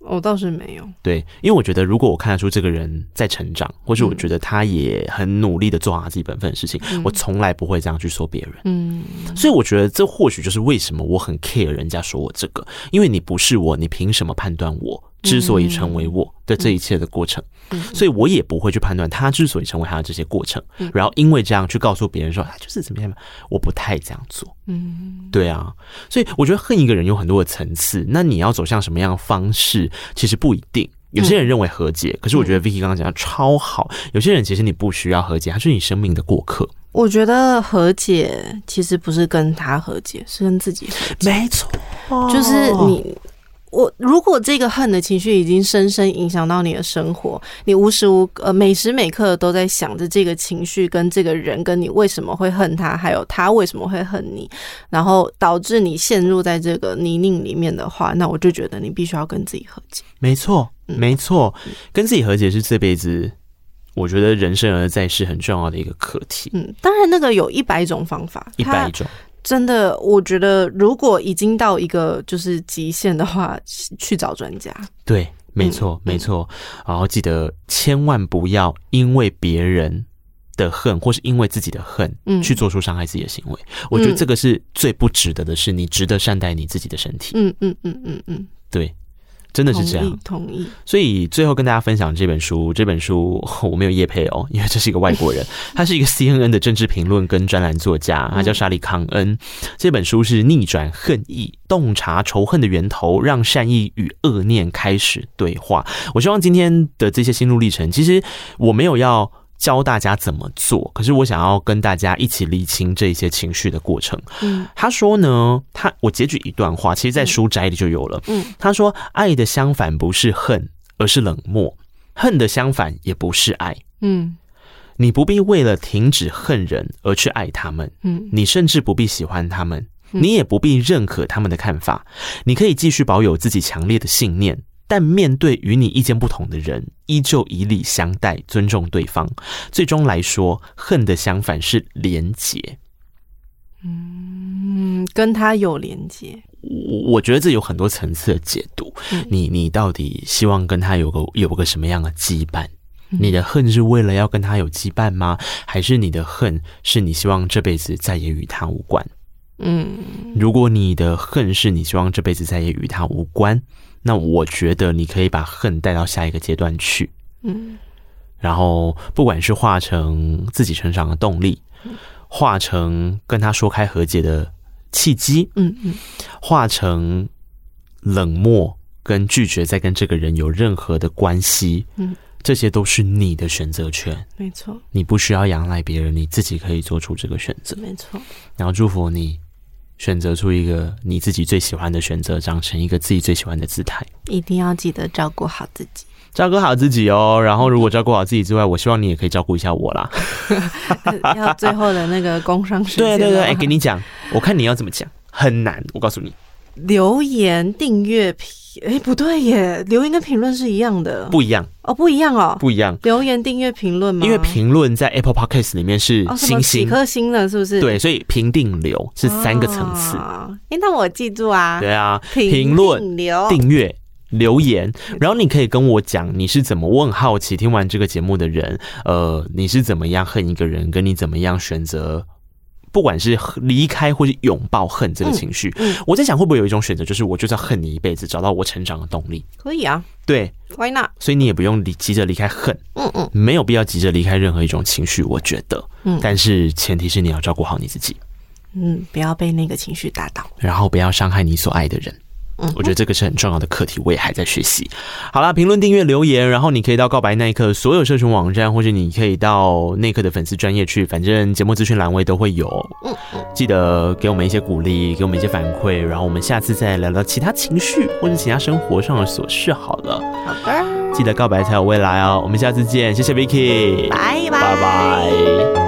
Speaker 3: 我倒是没有，
Speaker 2: 对，因为我觉得如果我看得出这个人在成长，或是我觉得他也很努力的做好他自己本分的事情，嗯、我从来不会这样去说别人。嗯，所以我觉得这或许就是为什么我很 care 人家说我这个，因为你不是我，你凭什么判断我？之所以成为我的这一切的过程，所以我也不会去判断他之所以成为他的这些过程，然后因为这样去告诉别人说他就是怎么样，我不太这样做。嗯，对啊，所以我觉得恨一个人有很多的层次，那你要走向什么样的方式，其实不一定。有些人认为和解，可是我觉得 Vicky 刚刚讲的超好。有些人其实你不需要和解，他是你生命的过客。
Speaker 3: 我觉得和解其实不是跟他和解，是跟自己和解。
Speaker 2: 没错，
Speaker 3: 就是你。我如果这个恨的情绪已经深深影响到你的生活，你无时无呃每时每刻都在想着这个情绪跟这个人跟你为什么会恨他，还有他为什么会恨你，然后导致你陷入在这个泥泞里面的话，那我就觉得你必须要跟自己和解。
Speaker 2: 没错，没错，跟自己和解是这辈子我觉得人生而在世很重要的一个课题。
Speaker 3: 嗯，当然那个有一百种方法，
Speaker 2: 一百种。
Speaker 3: 真的，我觉得如果已经到一个就是极限的话，[laughs] 去找专家。
Speaker 2: 对，没错，嗯、没错。然后记得千万不要因为别人的恨，或是因为自己的恨，嗯，去做出伤害自己的行为。嗯、我觉得这个是最不值得的，是你值得善待你自己的身体。
Speaker 3: 嗯嗯嗯嗯嗯，
Speaker 2: 对。真的是这样，
Speaker 3: 同意。
Speaker 2: 所以最后跟大家分享这本书，这本书我没有叶配哦，[laughs] 因为这是一个外国人，[laughs] 他是一个 CNN 的政治评论跟专栏作家，他叫沙利康恩。这本书是逆转恨意，洞察仇恨的源头，让善意与恶念开始对话。我希望今天的这些心路历程，其实我没有要。教大家怎么做，可是我想要跟大家一起理清这些情绪的过程。
Speaker 3: 嗯，
Speaker 2: 他说呢，他我截取一段话，其实在书摘里就有了。
Speaker 3: 嗯，
Speaker 2: 他说，爱的相反不是恨，而是冷漠；恨的相反也不是爱。
Speaker 3: 嗯，
Speaker 2: 你不必为了停止恨人而去爱他们。
Speaker 3: 嗯，
Speaker 2: 你甚至不必喜欢他们，你也不必认可他们的看法。你可以继续保有自己强烈的信念。但面对与你意见不同的人，依旧以礼相待，尊重对方。最终来说，恨的相反是连结。
Speaker 3: 嗯，跟他有连接。
Speaker 2: 我我觉得这有很多层次的解读。
Speaker 3: 嗯、
Speaker 2: 你你到底希望跟他有个有个什么样的羁绊？你的恨是为了要跟他有羁绊吗？还是你的恨是你希望这辈子再也与他无关？
Speaker 3: 嗯，
Speaker 2: 如果你的恨是你希望这辈子再也与他无关。那我觉得你可以把恨带到下一个阶段去，
Speaker 3: 嗯，
Speaker 2: 然后不管是化成自己成长的动力，化成跟他说开和解的契机，
Speaker 3: 嗯嗯，
Speaker 2: 化成冷漠跟拒绝再跟这个人有任何的关系，
Speaker 3: 嗯，
Speaker 2: 这些都是你的选择权，
Speaker 3: 没错，
Speaker 2: 你不需要仰赖别人，你自己可以做出这个选择，
Speaker 3: 没错，
Speaker 2: 然后祝福你。选择出一个你自己最喜欢的选择，长成一个自己最喜欢的姿态。
Speaker 3: 一定要记得照顾好自己，
Speaker 2: 照顾好自己哦。然后，如果照顾好自己之外，我希望你也可以照顾一下我啦。[laughs]
Speaker 3: 要最后的那个工伤时间。
Speaker 2: 对对对，哎、欸，给你讲，我看你要怎么讲，很难。我告诉你，
Speaker 3: 留言、订阅、评，哎，不对耶，留言跟评论是一样的，
Speaker 2: 不一样
Speaker 3: 哦，不一样哦，
Speaker 2: 不一样。
Speaker 3: 留言、订阅、评论吗？
Speaker 2: 因为评论在 Apple Podcast 里面是星星，
Speaker 3: 几颗星了，是不是？
Speaker 2: 对，所以评定留是三个层次。
Speaker 3: 哎，那我记住啊。
Speaker 2: 对啊，评论、留订阅、留言，然后你可以跟我讲你是怎么问，好奇听完这个节目的人，呃，你是怎么样恨一个人，跟你怎么样选择。不管是离开或是拥抱恨这个情绪，
Speaker 3: 嗯嗯，
Speaker 2: 我在想会不会有一种选择，就是我就是要恨你一辈子，找到我成长的动力。
Speaker 3: 可以啊，
Speaker 2: 对
Speaker 3: ，Why not？
Speaker 2: 所以你也不用离急着离开恨，
Speaker 3: 嗯嗯，
Speaker 2: 没有必要急着离开任何一种情绪，我觉得，
Speaker 3: 嗯，
Speaker 2: 但是前提是你要照顾好你自己，
Speaker 3: 嗯，不要被那个情绪打倒，
Speaker 2: 然后不要伤害你所爱的人。我觉得这个是很重要的课题，我也还在学习。好啦，评论、订阅、留言，然后你可以到告白那一刻所有社群网站，或者你可以到那一刻的粉丝专业去，反正节目资讯栏位都会有。
Speaker 3: 嗯嗯，
Speaker 2: 记得给我们一些鼓励，给我们一些反馈，然后我们下次再聊聊其他情绪或者其他生活上的琐事。好了，
Speaker 3: 好的，
Speaker 2: 记得告白才有未来哦。我们下次见，谢谢 Vicky，
Speaker 3: 拜拜。
Speaker 2: 拜拜。